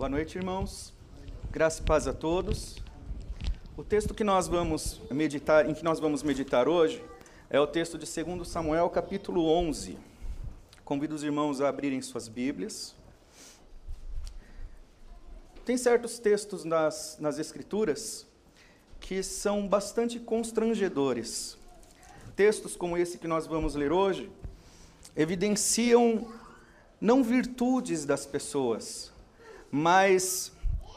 Boa noite, irmãos. Graça e paz a todos. O texto que nós vamos meditar, em que nós vamos meditar hoje é o texto de 2 Samuel, capítulo 11. Convido os irmãos a abrirem suas Bíblias. Tem certos textos nas, nas Escrituras que são bastante constrangedores. Textos como esse que nós vamos ler hoje evidenciam não virtudes das pessoas, mas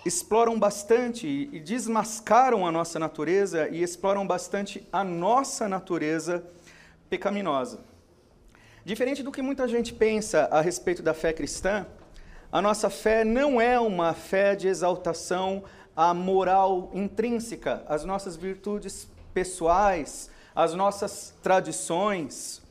exploram bastante e desmascaram a nossa natureza e exploram bastante a nossa natureza pecaminosa. Diferente do que muita gente pensa a respeito da fé cristã, a nossa fé não é uma fé de exaltação à moral intrínseca, às nossas virtudes pessoais, às nossas tradições.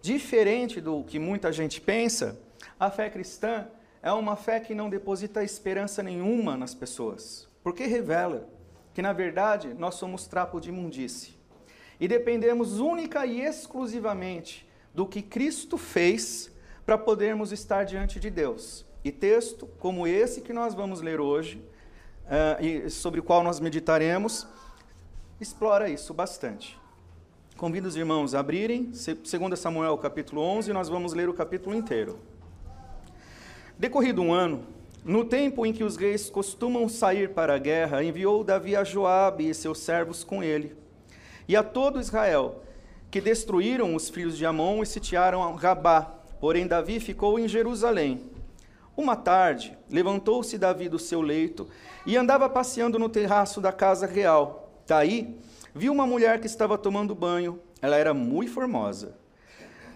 Diferente do que muita gente pensa, a fé cristã é uma fé que não deposita esperança nenhuma nas pessoas, porque revela que, na verdade, nós somos trapo de imundície e dependemos única e exclusivamente do que Cristo fez para podermos estar diante de Deus. E texto como esse que nós vamos ler hoje, uh, e sobre o qual nós meditaremos, explora isso bastante. Convido os irmãos a abrirem 2 Samuel capítulo 11, e nós vamos ler o capítulo inteiro. Decorrido um ano, no tempo em que os reis costumam sair para a guerra, enviou Davi a Joabe e seus servos com ele, e a todo Israel, que destruíram os filhos de Amon e sitiaram Rabá. Porém, Davi ficou em Jerusalém. Uma tarde, levantou-se Davi do seu leito e andava passeando no terraço da casa real. Daí, viu uma mulher que estava tomando banho. Ela era muito formosa.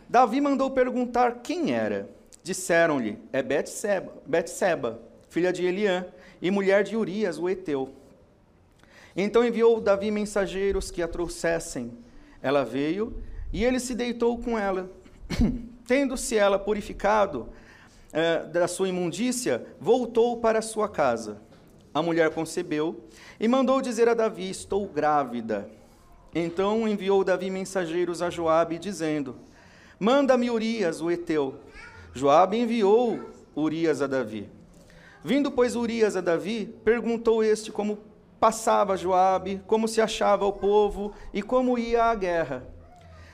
Davi mandou perguntar quem era. Disseram-lhe: É Betseba, Betseba, filha de Eliã, e mulher de Urias, o Eteu. Então enviou Davi mensageiros que a trouxessem. Ela veio e ele se deitou com ela. Tendo-se ela purificado eh, da sua imundícia, voltou para sua casa. A mulher concebeu e mandou dizer a Davi: Estou grávida. Então enviou Davi mensageiros a Joabe, dizendo: Manda-me Urias, o Eteu. Joabe enviou Urias a Davi. Vindo, pois, Urias a Davi, perguntou este como passava Joabe, como se achava o povo e como ia à guerra.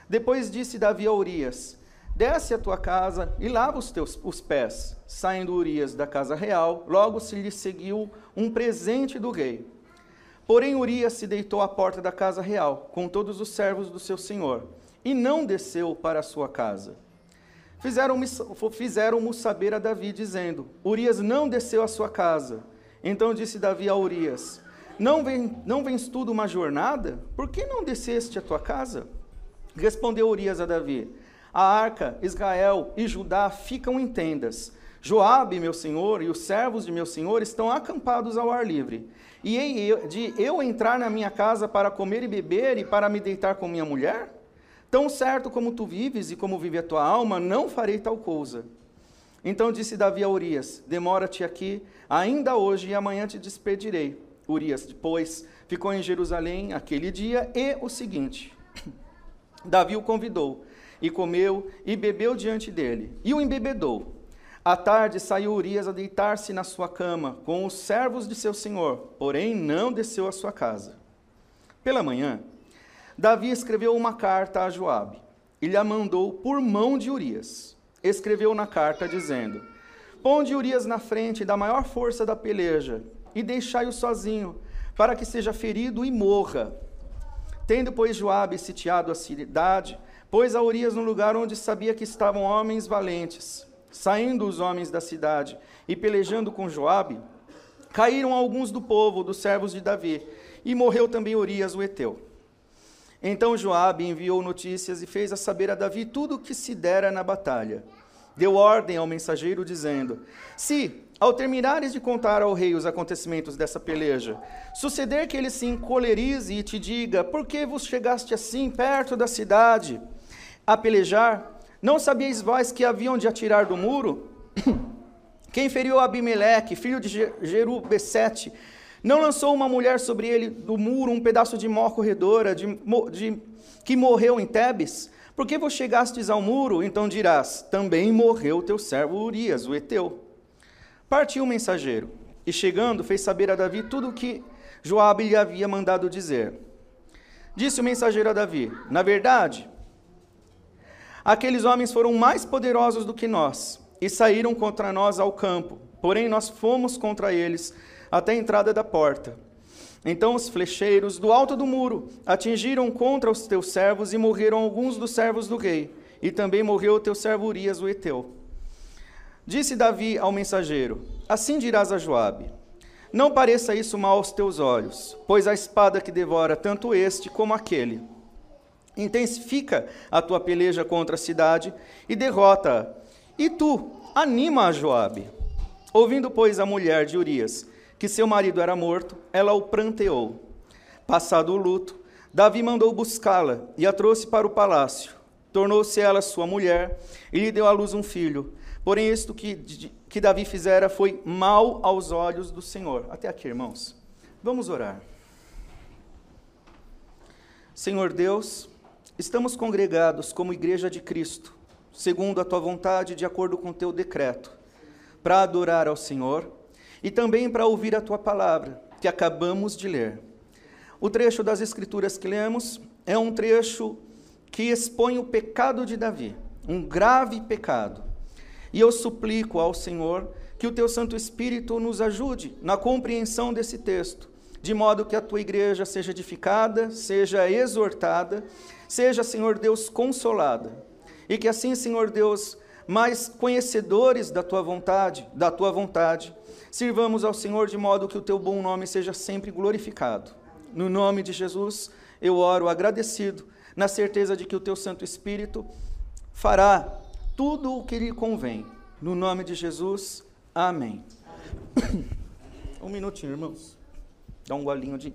Depois disse Davi a Urias: Desce à tua casa e lava os teus os pés. Saindo Urias da casa real, logo se lhe seguiu um presente do rei. Porém Urias se deitou à porta da casa real, com todos os servos do seu senhor, e não desceu para a sua casa. Fizeram-mo fizeram saber a Davi, dizendo: Urias não desceu à sua casa. Então disse Davi a Urias: Não, vem, não vens tudo uma jornada? Por que não desceste à tua casa? Respondeu Urias a Davi: A arca, Israel e Judá ficam em tendas. Joabe, meu senhor, e os servos de meu senhor estão acampados ao ar livre. E de eu entrar na minha casa para comer e beber e para me deitar com minha mulher? Tão certo como tu vives e como vive a tua alma, não farei tal coisa. Então disse Davi a Urias: Demora-te aqui, ainda hoje, e amanhã te despedirei. Urias, depois, ficou em Jerusalém aquele dia e o seguinte: Davi o convidou, e comeu e bebeu diante dele, e o embebedou. À tarde saiu Urias a deitar-se na sua cama com os servos de seu senhor, porém não desceu à sua casa. Pela manhã, Davi escreveu uma carta a Joabe e lhe a mandou por mão de Urias. Escreveu na carta dizendo: Ponde Urias na frente da maior força da peleja e deixai-o sozinho, para que seja ferido e morra. Tendo, pois, Joabe sitiado a cidade, pôs a Urias no lugar onde sabia que estavam homens valentes. Saindo os homens da cidade e pelejando com Joabe, caíram alguns do povo, dos servos de Davi, e morreu também Urias o Eteu. Então Joabe enviou notícias e fez a saber a Davi tudo o que se dera na batalha. Deu ordem ao mensageiro dizendo: Se, ao terminares de contar ao rei os acontecimentos dessa peleja, suceder que ele se encolerize e te diga: Por que vos chegaste assim perto da cidade a pelejar? Não sabíeis vós que haviam de atirar do muro? Quem feriu Abimeleque, filho de Jerubecete, não lançou uma mulher sobre ele do muro um pedaço de mó corredora de, de, que morreu em Tebes? Porque vos chegastes ao muro, então dirás: também morreu teu servo Urias, o Eteu. Partiu o mensageiro, e chegando, fez saber a Davi tudo o que Joabe lhe havia mandado dizer. Disse o mensageiro a Davi: Na verdade, aqueles homens foram mais poderosos do que nós e saíram contra nós ao campo. Porém, nós fomos contra eles até a entrada da porta. Então os flecheiros do alto do muro atingiram contra os teus servos e morreram alguns dos servos do rei. E também morreu o teu servo Urias, o Eteu. Disse Davi ao mensageiro: Assim dirás a Joabe: Não pareça isso mal aos teus olhos, pois a espada que devora tanto este como aquele. Intensifica a tua peleja contra a cidade e derrota-a. E tu, anima a Joabe. Ouvindo, pois, a mulher de Urias que seu marido era morto, ela o pranteou. Passado o luto, Davi mandou buscá-la e a trouxe para o palácio. Tornou-se ela sua mulher e lhe deu à luz um filho. Porém, isto que, que Davi fizera foi mal aos olhos do Senhor. Até aqui, irmãos. Vamos orar. Senhor Deus, estamos congregados como igreja de Cristo, segundo a tua vontade, de acordo com o teu decreto, para adorar ao Senhor e também para ouvir a tua palavra, que acabamos de ler. O trecho das Escrituras que lemos é um trecho que expõe o pecado de Davi, um grave pecado. E eu suplico ao Senhor que o teu Santo Espírito nos ajude na compreensão desse texto, de modo que a tua igreja seja edificada, seja exortada, seja, Senhor Deus, consolada. E que assim, Senhor Deus, mais conhecedores da tua vontade, da tua vontade, Sirvamos ao Senhor de modo que o teu bom nome seja sempre glorificado. No nome de Jesus, eu oro agradecido, na certeza de que o teu Santo Espírito fará tudo o que lhe convém. No nome de Jesus, amém. Um minutinho, irmãos. Dá um golinho de.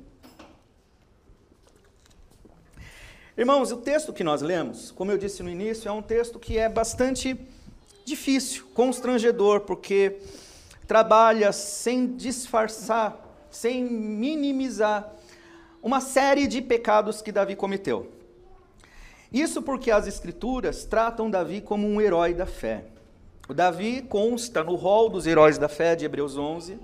Irmãos, o texto que nós lemos, como eu disse no início, é um texto que é bastante difícil, constrangedor, porque trabalha sem disfarçar, sem minimizar uma série de pecados que Davi cometeu. Isso porque as Escrituras tratam Davi como um herói da fé. O Davi consta no rol dos heróis da fé de Hebreus 11.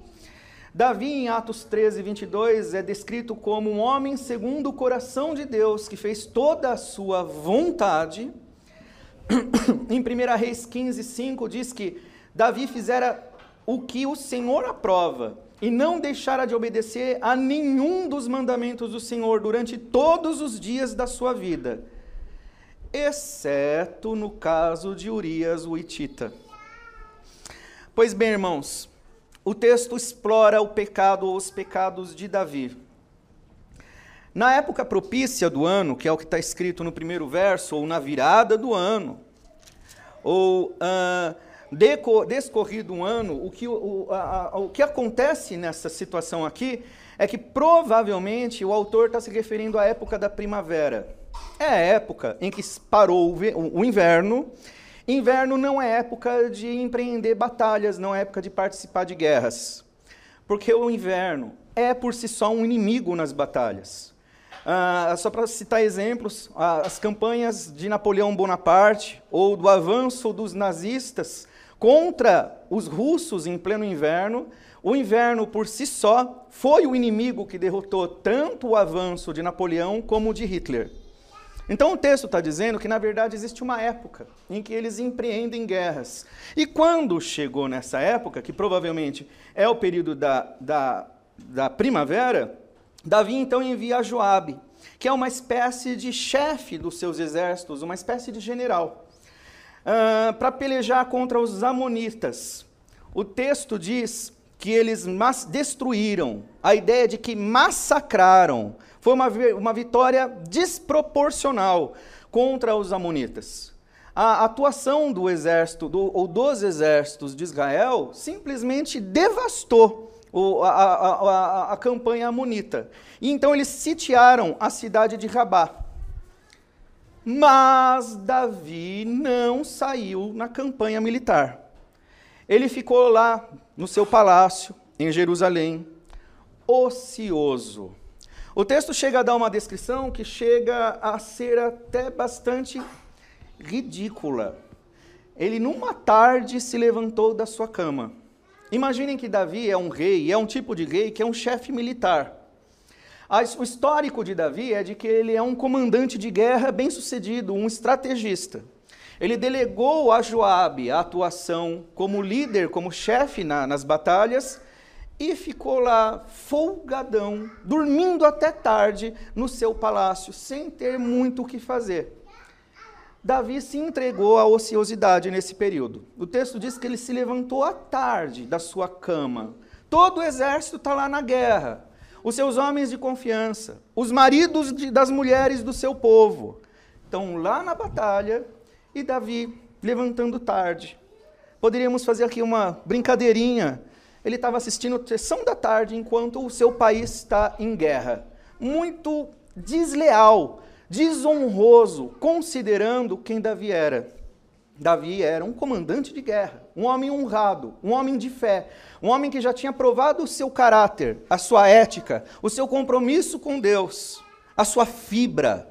Davi, em Atos 13, 22, é descrito como um homem segundo o coração de Deus, que fez toda a sua vontade. em 1 Reis 15, 5, diz que Davi fizera o que o Senhor aprova e não deixara de obedecer a nenhum dos mandamentos do Senhor durante todos os dias da sua vida, exceto no caso de Urias o Itita. Pois bem, irmãos, o texto explora o pecado ou os pecados de Davi. Na época propícia do ano, que é o que está escrito no primeiro verso, ou na virada do ano, ou uh, descorrido um ano, o que, o, a, a, o que acontece nessa situação aqui é que provavelmente o autor está se referindo à época da primavera. É a época em que parou o, o inverno. Inverno não é época de empreender batalhas, não é época de participar de guerras. Porque o inverno é por si só um inimigo nas batalhas. Ah, só para citar exemplos, as campanhas de Napoleão Bonaparte ou do avanço dos nazistas contra os russos em pleno inverno. O inverno por si só foi o inimigo que derrotou tanto o avanço de Napoleão como o de Hitler. Então o texto está dizendo que, na verdade, existe uma época em que eles empreendem guerras. E quando chegou nessa época, que provavelmente é o período da, da, da primavera, Davi então envia Joabe, que é uma espécie de chefe dos seus exércitos, uma espécie de general uh, para pelejar contra os amonitas. O texto diz que eles destruíram, a ideia de que massacraram. Foi uma, uma vitória desproporcional contra os amonitas. A atuação do exército, do, ou dos exércitos de Israel, simplesmente devastou o, a, a, a, a campanha amonita. E então eles sitiaram a cidade de Rabá. Mas Davi não saiu na campanha militar. Ele ficou lá no seu palácio, em Jerusalém, ocioso. O texto chega a dar uma descrição que chega a ser até bastante ridícula. Ele, numa tarde, se levantou da sua cama, Imaginem que Davi é um rei, é um tipo de rei que é um chefe militar. O histórico de Davi é de que ele é um comandante de guerra bem-sucedido, um estrategista. Ele delegou a Joabe a atuação como líder, como chefe na, nas batalhas, e ficou lá folgadão, dormindo até tarde no seu palácio, sem ter muito o que fazer. Davi se entregou à ociosidade nesse período. O texto diz que ele se levantou à tarde da sua cama. Todo o exército está lá na guerra os seus homens de confiança, os maridos de, das mulheres do seu povo, estão lá na batalha e Davi levantando tarde. Poderíamos fazer aqui uma brincadeirinha. Ele estava assistindo sessão da tarde enquanto o seu país está em guerra. Muito desleal, desonroso, considerando quem Davi era. Davi era um comandante de guerra, um homem honrado, um homem de fé, um homem que já tinha provado o seu caráter, a sua ética, o seu compromisso com Deus, a sua fibra.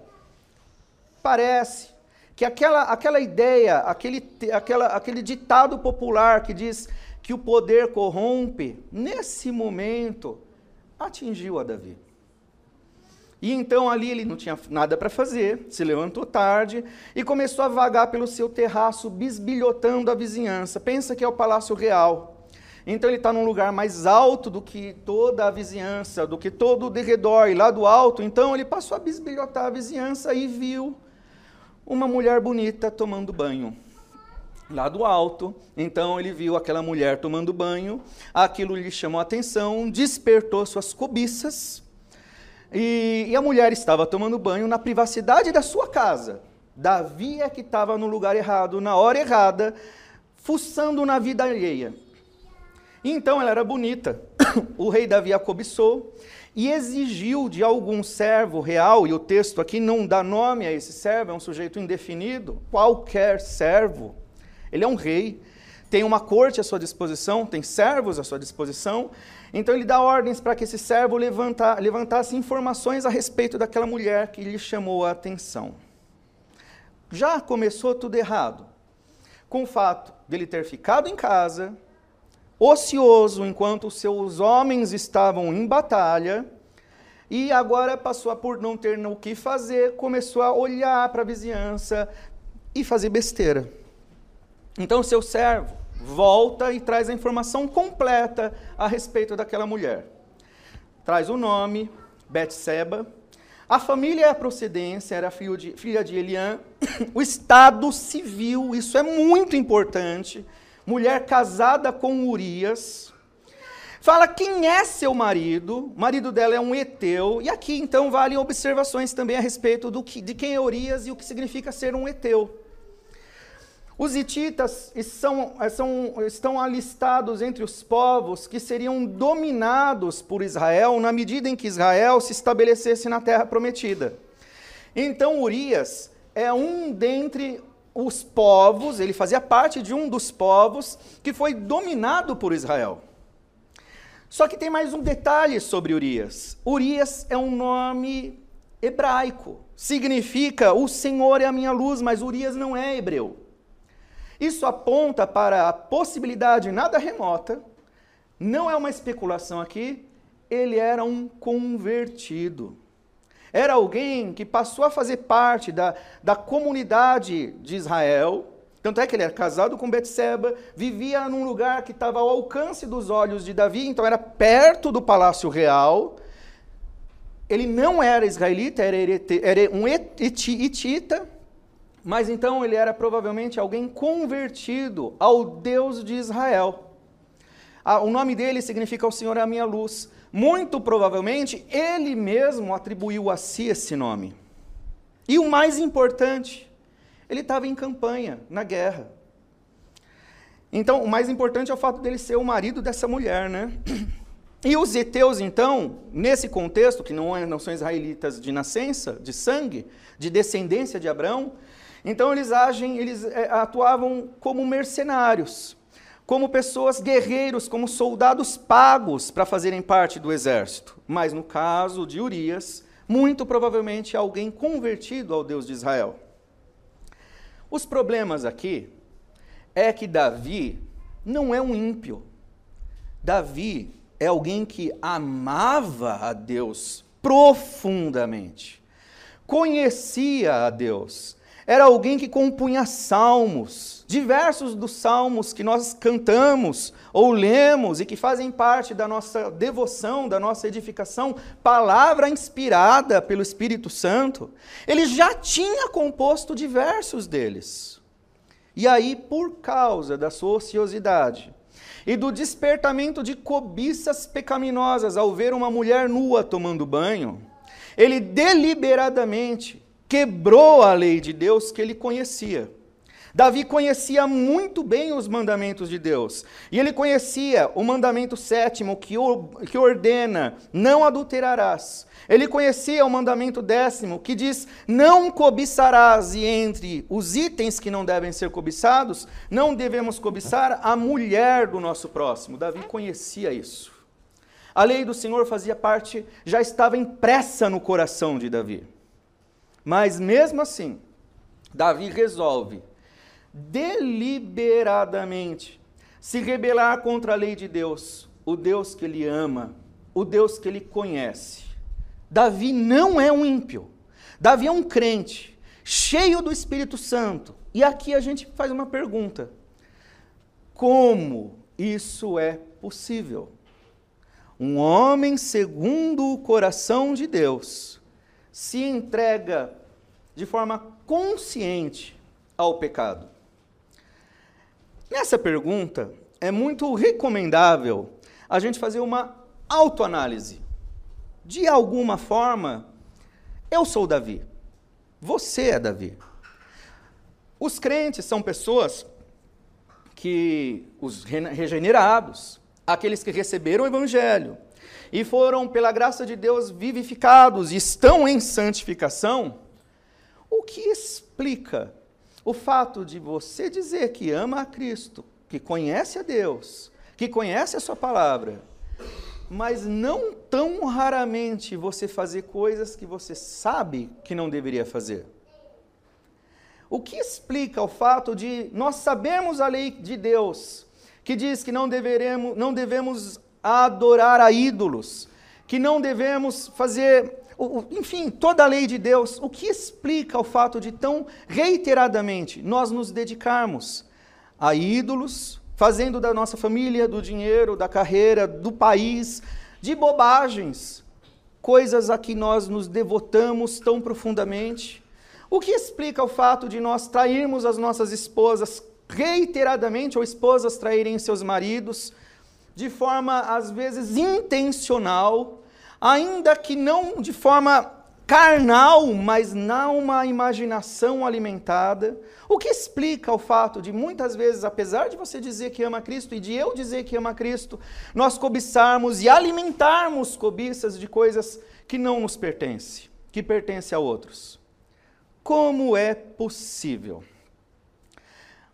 Parece que aquela, aquela ideia, aquele, aquela, aquele ditado popular que diz que o poder corrompe, nesse momento atingiu a Davi. E então ali ele não tinha nada para fazer, se levantou tarde e começou a vagar pelo seu terraço, bisbilhotando a vizinhança. Pensa que é o Palácio Real. Então ele está num lugar mais alto do que toda a vizinhança, do que todo o derredor, e lá do alto, então ele passou a bisbilhotar a vizinhança e viu uma mulher bonita tomando banho. Lá do alto, então ele viu aquela mulher tomando banho, aquilo lhe chamou a atenção, despertou suas cobiças, e, e a mulher estava tomando banho na privacidade da sua casa. Davi é que estava no lugar errado, na hora errada, fuçando na vida alheia. Então ela era bonita. O rei Davi a cobiçou e exigiu de algum servo real, e o texto aqui não dá nome a esse servo, é um sujeito indefinido, qualquer servo. Ele é um rei, tem uma corte à sua disposição, tem servos à sua disposição, então ele dá ordens para que esse servo levanta, levantasse informações a respeito daquela mulher que lhe chamou a atenção. Já começou tudo errado. Com o fato dele ter ficado em casa, ocioso enquanto seus homens estavam em batalha, e agora passou a, por não ter o que fazer, começou a olhar para a vizinhança e fazer besteira. Então, seu servo volta e traz a informação completa a respeito daquela mulher. Traz o nome, Betseba, a família e a procedência, era filho de, filha de Eliã, o estado civil, isso é muito importante, mulher casada com Urias, fala quem é seu marido, o marido dela é um Eteu, e aqui então valem observações também a respeito do que, de quem é Urias e o que significa ser um Eteu. Os hititas são, são, estão alistados entre os povos que seriam dominados por Israel na medida em que Israel se estabelecesse na terra prometida. Então Urias é um dentre os povos, ele fazia parte de um dos povos que foi dominado por Israel. Só que tem mais um detalhe sobre Urias. Urias é um nome hebraico. Significa o Senhor é a minha luz, mas Urias não é hebreu. Isso aponta para a possibilidade nada remota, não é uma especulação aqui, ele era um convertido. Era alguém que passou a fazer parte da, da comunidade de Israel, tanto é que ele era casado com Betseba, vivia num lugar que estava ao alcance dos olhos de Davi, então era perto do palácio real. Ele não era israelita, era, um etita, mas então ele era provavelmente alguém convertido ao Deus de Israel. Ah, o nome dele significa o Senhor é a minha luz. Muito provavelmente ele mesmo atribuiu a si esse nome. E o mais importante, ele estava em campanha, na guerra. Então, o mais importante é o fato dele ser o marido dessa mulher, né? E os heteus, então, nesse contexto, que não, é, não são israelitas de nascença, de sangue, de descendência de Abraão, então eles agem, eles é, atuavam como mercenários, como pessoas guerreiros, como soldados pagos para fazerem parte do exército. Mas no caso de Urias, muito provavelmente alguém convertido ao Deus de Israel. Os problemas aqui é que Davi não é um ímpio. Davi é alguém que amava a Deus profundamente, conhecia a Deus, era alguém que compunha salmos, diversos dos salmos que nós cantamos ou lemos e que fazem parte da nossa devoção, da nossa edificação, palavra inspirada pelo Espírito Santo. Ele já tinha composto diversos deles. E aí, por causa da sua ociosidade e do despertamento de cobiças pecaminosas ao ver uma mulher nua tomando banho, ele deliberadamente quebrou a lei de Deus que ele conhecia. Davi conhecia muito bem os mandamentos de Deus. E ele conhecia o mandamento sétimo que, que ordena: não adulterarás. Ele conhecia o mandamento décimo que diz: não cobiçarás. E entre os itens que não devem ser cobiçados, não devemos cobiçar a mulher do nosso próximo. Davi conhecia isso. A lei do Senhor fazia parte, já estava impressa no coração de Davi. Mas mesmo assim, Davi resolve deliberadamente se rebelar contra a lei de Deus, o Deus que ele ama, o Deus que ele conhece. Davi não é um ímpio. Davi é um crente, cheio do Espírito Santo. E aqui a gente faz uma pergunta: como isso é possível? Um homem segundo o coração de Deus se entrega de forma consciente ao pecado? Nessa pergunta, é muito recomendável a gente fazer uma autoanálise. De alguma forma, eu sou Davi. Você é Davi. Os crentes são pessoas que, os regenerados, aqueles que receberam o Evangelho, e foram, pela graça de Deus, vivificados e estão em santificação, o que explica o fato de você dizer que ama a Cristo, que conhece a Deus, que conhece a Sua palavra, mas não tão raramente você fazer coisas que você sabe que não deveria fazer? O que explica o fato de nós sabermos a lei de Deus, que diz que não, deveremos, não devemos adorar a ídolos, que não devemos fazer, enfim, toda a lei de Deus. O que explica o fato de tão reiteradamente nós nos dedicarmos a ídolos, fazendo da nossa família, do dinheiro, da carreira, do país, de bobagens, coisas a que nós nos devotamos tão profundamente? O que explica o fato de nós trairmos as nossas esposas reiteradamente, ou esposas traírem seus maridos? De forma às vezes intencional, ainda que não de forma carnal, mas não uma imaginação alimentada, o que explica o fato de muitas vezes, apesar de você dizer que ama Cristo e de eu dizer que ama Cristo, nós cobiçarmos e alimentarmos cobiças de coisas que não nos pertencem, que pertencem a outros. Como é possível?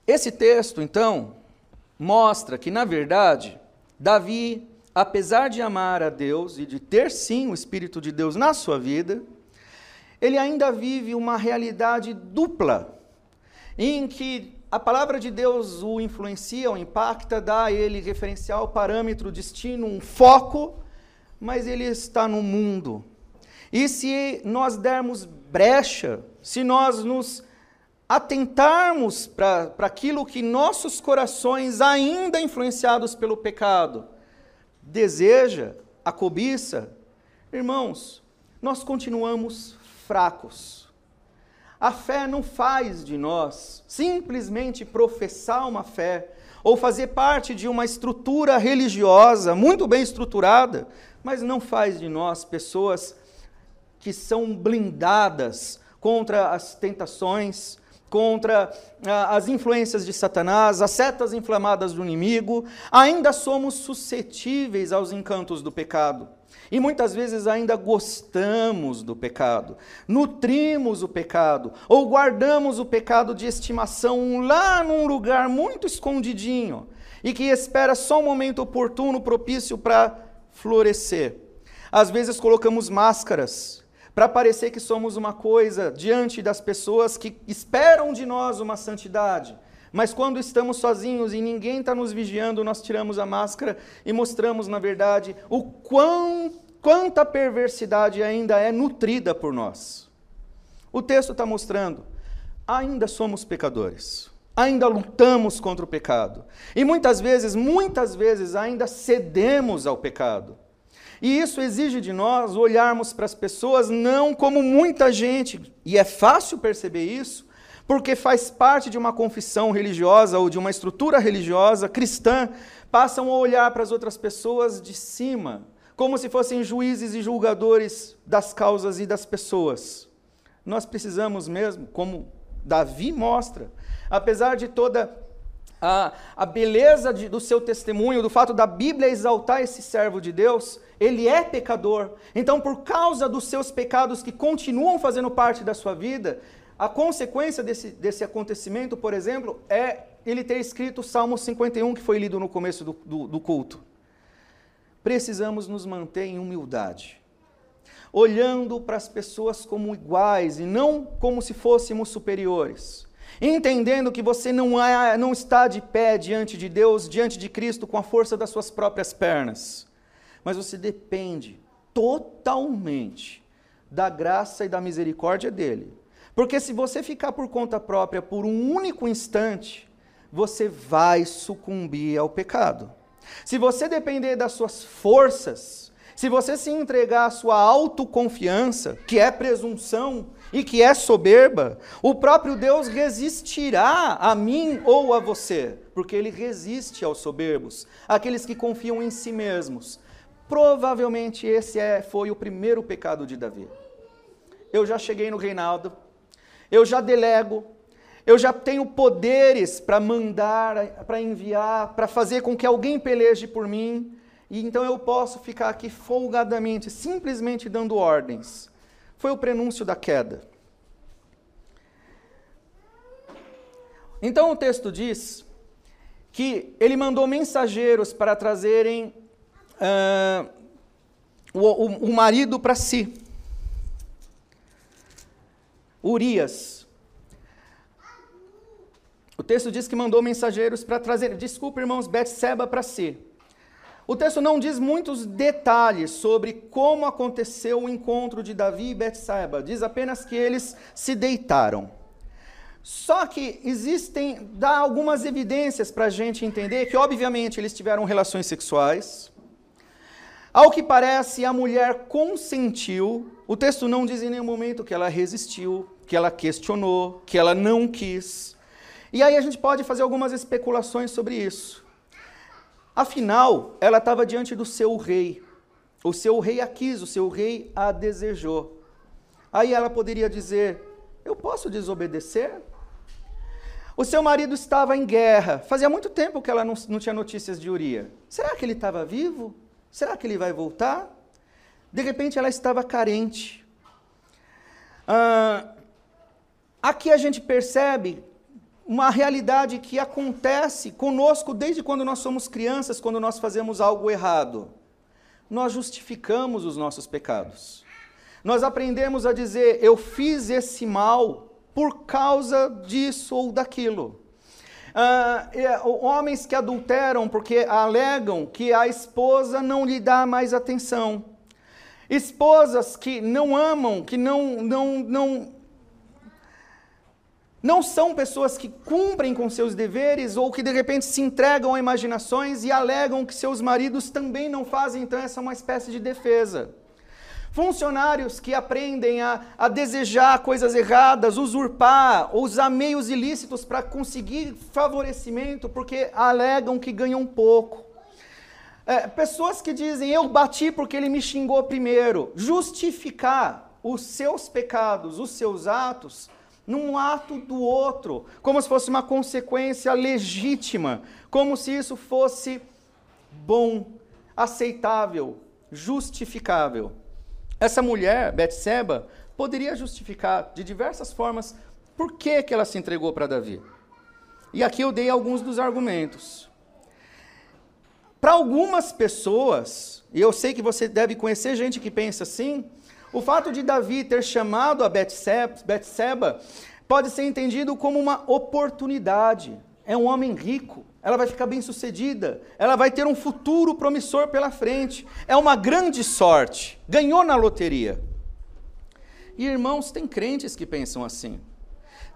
Esse texto, então, mostra que, na verdade, Davi, apesar de amar a Deus e de ter sim o Espírito de Deus na sua vida, ele ainda vive uma realidade dupla, em que a palavra de Deus o influencia, o impacta, dá a ele referencial, parâmetro, destino, um foco, mas ele está no mundo. E se nós dermos brecha, se nós nos atentarmos para aquilo que nossos corações, ainda influenciados pelo pecado, deseja, a cobiça, irmãos, nós continuamos fracos. A fé não faz de nós simplesmente professar uma fé ou fazer parte de uma estrutura religiosa muito bem estruturada, mas não faz de nós pessoas que são blindadas contra as tentações, contra ah, as influências de Satanás, as setas inflamadas do inimigo, ainda somos suscetíveis aos encantos do pecado. E muitas vezes ainda gostamos do pecado, nutrimos o pecado, ou guardamos o pecado de estimação lá num lugar muito escondidinho e que espera só um momento oportuno, propício para florescer. Às vezes colocamos máscaras para parecer que somos uma coisa diante das pessoas que esperam de nós uma santidade, Mas quando estamos sozinhos e ninguém está nos vigiando, nós tiramos a máscara e mostramos, na verdade, o quão, quanta perversidade ainda é nutrida por nós. O texto está mostrando, ainda somos pecadores ainda lutamos contra o pecado. E muitas vezes, muitas vezes ainda cedemos ao pecado. E isso exige de nós olharmos para as pessoas não como muita gente, e é fácil perceber isso, porque faz parte de uma confissão religiosa ou de uma estrutura religiosa cristã, passam a olhar para as outras pessoas de cima, como se fossem juízes e julgadores das causas e das pessoas. Nós precisamos mesmo, como Davi mostra, apesar de toda a, a beleza de, do seu testemunho, do fato da Bíblia exaltar esse servo de Deus, ele é pecador. Então, por causa dos seus pecados que continuam fazendo parte da sua vida, a consequência desse, desse acontecimento, por exemplo, é ele ter escrito o Salmo 51, que foi lido no começo do, do, do culto. Precisamos nos manter em humildade olhando para as pessoas como iguais e não como se fôssemos superiores entendendo que você não, é, não está de pé diante de Deus, diante de Cristo, com a força das suas próprias pernas, mas você depende totalmente da graça e da misericórdia dele. Porque se você ficar por conta própria por um único instante, você vai sucumbir ao pecado. Se você depender das suas forças, se você se entregar à sua autoconfiança, que é presunção, e que é soberba, o próprio Deus resistirá a mim ou a você, porque ele resiste aos soberbos, aqueles que confiam em si mesmos. Provavelmente esse é, foi o primeiro pecado de Davi. Eu já cheguei no reinado, eu já delego, eu já tenho poderes para mandar, para enviar, para fazer com que alguém peleje por mim, e então eu posso ficar aqui folgadamente, simplesmente dando ordens foi o prenúncio da queda. Então o texto diz que ele mandou mensageiros para trazerem uh, o, o, o marido para si. Urias. O texto diz que mandou mensageiros para trazer, desculpa irmãos, Betseba para si. O texto não diz muitos detalhes sobre como aconteceu o encontro de Davi e Betseba, diz apenas que eles se deitaram. Só que existem, dá algumas evidências para a gente entender que, obviamente, eles tiveram relações sexuais. Ao que parece, a mulher consentiu. O texto não diz em nenhum momento que ela resistiu, que ela questionou, que ela não quis. E aí a gente pode fazer algumas especulações sobre isso. Afinal, ela estava diante do seu rei. O seu rei a quis, o seu rei a desejou. Aí ela poderia dizer: Eu posso desobedecer? O seu marido estava em guerra. Fazia muito tempo que ela não, não tinha notícias de Uria. Será que ele estava vivo? Será que ele vai voltar? De repente ela estava carente. Ah, aqui a gente percebe uma realidade que acontece conosco desde quando nós somos crianças, quando nós fazemos algo errado. Nós justificamos os nossos pecados. Nós aprendemos a dizer, eu fiz esse mal por causa disso ou daquilo. Uh, homens que adulteram porque alegam que a esposa não lhe dá mais atenção. Esposas que não amam, que não, não, não não são pessoas que cumprem com seus deveres ou que de repente se entregam a imaginações e alegam que seus maridos também não fazem, então essa é uma espécie de defesa. Funcionários que aprendem a, a desejar coisas erradas, usurpar, usar meios ilícitos para conseguir favorecimento porque alegam que ganham pouco. É, pessoas que dizem, eu bati porque ele me xingou primeiro. Justificar os seus pecados, os seus atos, num ato do outro, como se fosse uma consequência legítima, como se isso fosse bom, aceitável, justificável. Essa mulher, Betseba, poderia justificar de diversas formas por que, que ela se entregou para Davi. E aqui eu dei alguns dos argumentos. Para algumas pessoas, e eu sei que você deve conhecer gente que pensa assim, o fato de Davi ter chamado a Betseba pode ser entendido como uma oportunidade. é um homem rico, ela vai ficar bem sucedida, ela vai ter um futuro promissor pela frente, é uma grande sorte, ganhou na loteria. E irmãos, tem crentes que pensam assim.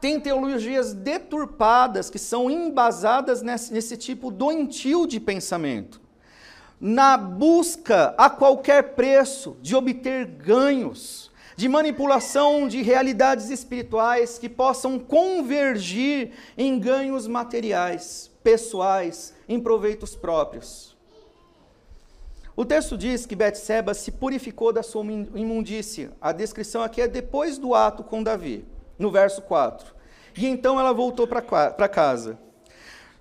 Tem teologias deturpadas que são embasadas nesse, nesse tipo doentio de pensamento. Na busca a qualquer preço de obter ganhos, de manipulação de realidades espirituais que possam convergir em ganhos materiais, pessoais, em proveitos próprios. O texto diz que Betseba se purificou da sua imundícia. A descrição aqui é depois do ato com Davi no verso 4. E então ela voltou para casa.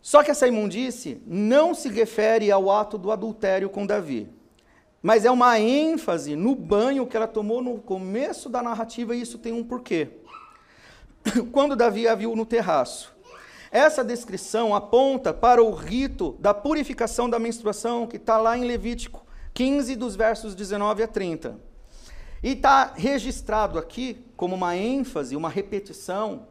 Só que essa imundície não se refere ao ato do adultério com Davi, mas é uma ênfase no banho que ela tomou no começo da narrativa, e isso tem um porquê. Quando Davi a viu no terraço. Essa descrição aponta para o rito da purificação da menstruação que está lá em Levítico 15, dos versos 19 a 30. E está registrado aqui como uma ênfase, uma repetição,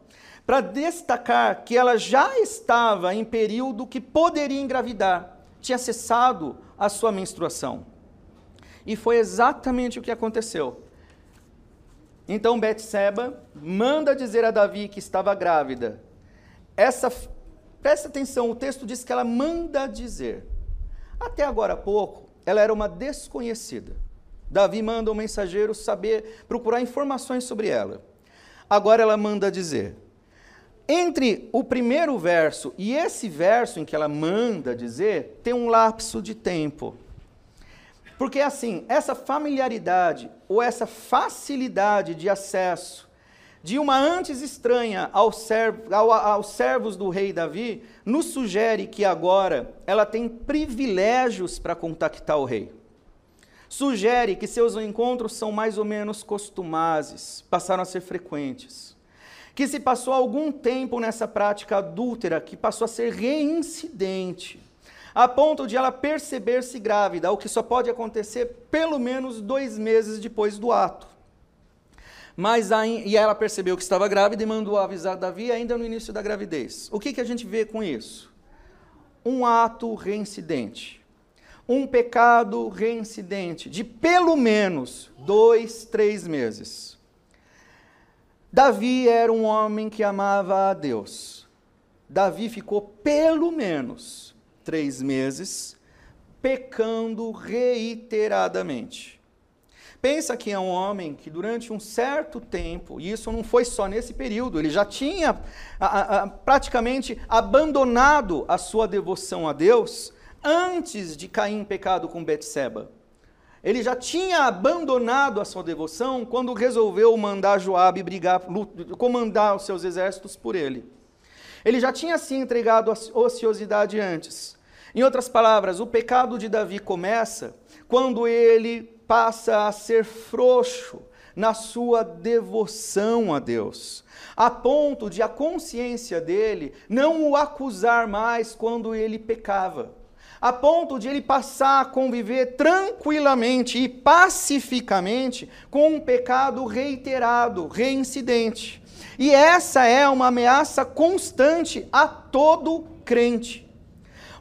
para destacar que ela já estava em período que poderia engravidar, tinha cessado a sua menstruação. E foi exatamente o que aconteceu. Então Betseba manda dizer a Davi que estava grávida. Essa presta atenção, o texto diz que ela manda dizer. Até agora há pouco, ela era uma desconhecida. Davi manda um mensageiro saber, procurar informações sobre ela. Agora ela manda dizer. Entre o primeiro verso e esse verso em que ela manda dizer, tem um lapso de tempo. Porque assim, essa familiaridade ou essa facilidade de acesso de uma antes estranha ao servo, ao, aos servos do rei Davi, nos sugere que agora ela tem privilégios para contactar o rei sugere que seus encontros são mais ou menos costumazes, passaram a ser frequentes. Que se passou algum tempo nessa prática adúltera, que passou a ser reincidente, a ponto de ela perceber-se grávida, o que só pode acontecer pelo menos dois meses depois do ato. Mas aí, e ela percebeu que estava grávida e mandou avisar Davi ainda no início da gravidez. O que, que a gente vê com isso? Um ato reincidente um pecado reincidente de pelo menos dois, três meses. Davi era um homem que amava a Deus. Davi ficou pelo menos três meses pecando reiteradamente. Pensa que é um homem que durante um certo tempo, e isso não foi só nesse período, ele já tinha a, a, praticamente abandonado a sua devoção a Deus, antes de cair em pecado com Betseba. Ele já tinha abandonado a sua devoção quando resolveu mandar Joabe brigar, comandar os seus exércitos por ele. Ele já tinha se entregado à ociosidade antes. Em outras palavras, o pecado de Davi começa quando ele passa a ser frouxo na sua devoção a Deus, a ponto de a consciência dele não o acusar mais quando ele pecava a ponto de ele passar a conviver tranquilamente e pacificamente com um pecado reiterado, reincidente. E essa é uma ameaça constante a todo crente.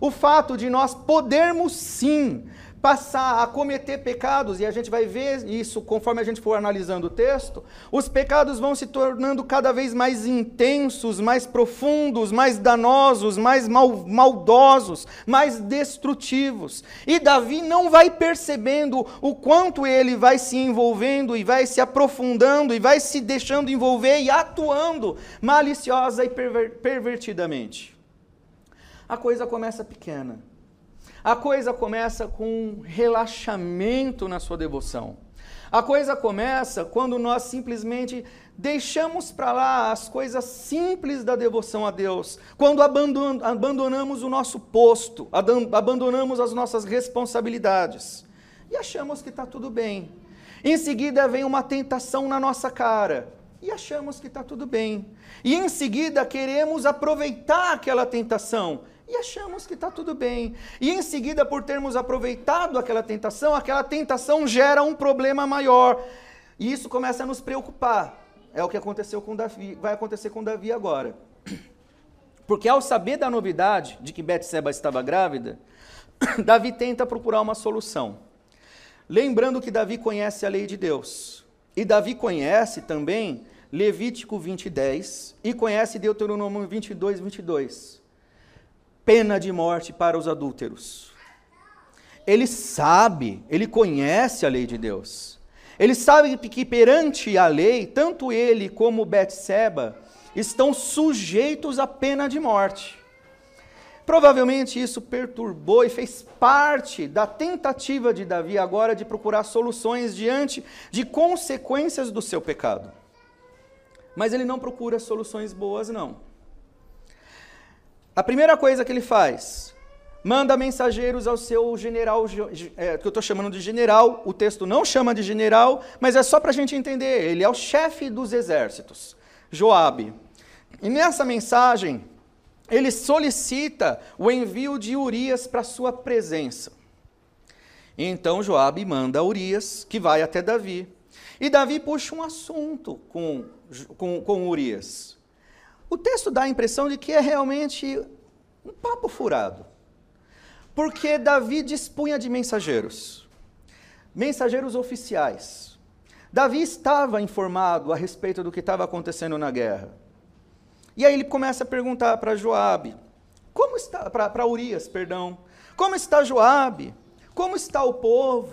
O fato de nós podermos sim passar a cometer pecados, e a gente vai ver isso conforme a gente for analisando o texto, os pecados vão se tornando cada vez mais intensos, mais profundos, mais danosos, mais mal, maldosos, mais destrutivos. E Davi não vai percebendo o quanto ele vai se envolvendo e vai se aprofundando e vai se deixando envolver e atuando maliciosa e pervertidamente. A coisa começa pequena a coisa começa com um relaxamento na sua devoção. A coisa começa quando nós simplesmente deixamos para lá as coisas simples da devoção a Deus, quando abandonamos o nosso posto, abandonamos as nossas responsabilidades e achamos que está tudo bem. Em seguida vem uma tentação na nossa cara e achamos que está tudo bem. E em seguida queremos aproveitar aquela tentação e achamos que está tudo bem. E em seguida, por termos aproveitado aquela tentação, aquela tentação gera um problema maior. E isso começa a nos preocupar. É o que aconteceu com Davi, vai acontecer com Davi agora. Porque ao saber da novidade de que Betseba estava grávida, Davi tenta procurar uma solução. Lembrando que Davi conhece a lei de Deus. E Davi conhece também Levítico 20, 10 e conhece Deuteronômio 22, 22. Pena de morte para os adúlteros. Ele sabe, ele conhece a lei de Deus. Ele sabe que perante a lei, tanto ele como Betseba estão sujeitos à pena de morte. Provavelmente isso perturbou e fez parte da tentativa de Davi agora de procurar soluções diante de consequências do seu pecado. Mas ele não procura soluções boas, não. A primeira coisa que ele faz, manda mensageiros ao seu general, é, que eu estou chamando de general, o texto não chama de general, mas é só para a gente entender, ele é o chefe dos exércitos, Joabe. E nessa mensagem, ele solicita o envio de Urias para sua presença. Então Joabe manda Urias, que vai até Davi. E Davi puxa um assunto com, com, com Urias. O texto dá a impressão de que é realmente um papo furado. Porque Davi dispunha de mensageiros, mensageiros oficiais. Davi estava informado a respeito do que estava acontecendo na guerra. E aí ele começa a perguntar para Joabe, como está para Urias, perdão, como está Joabe? Como está o povo?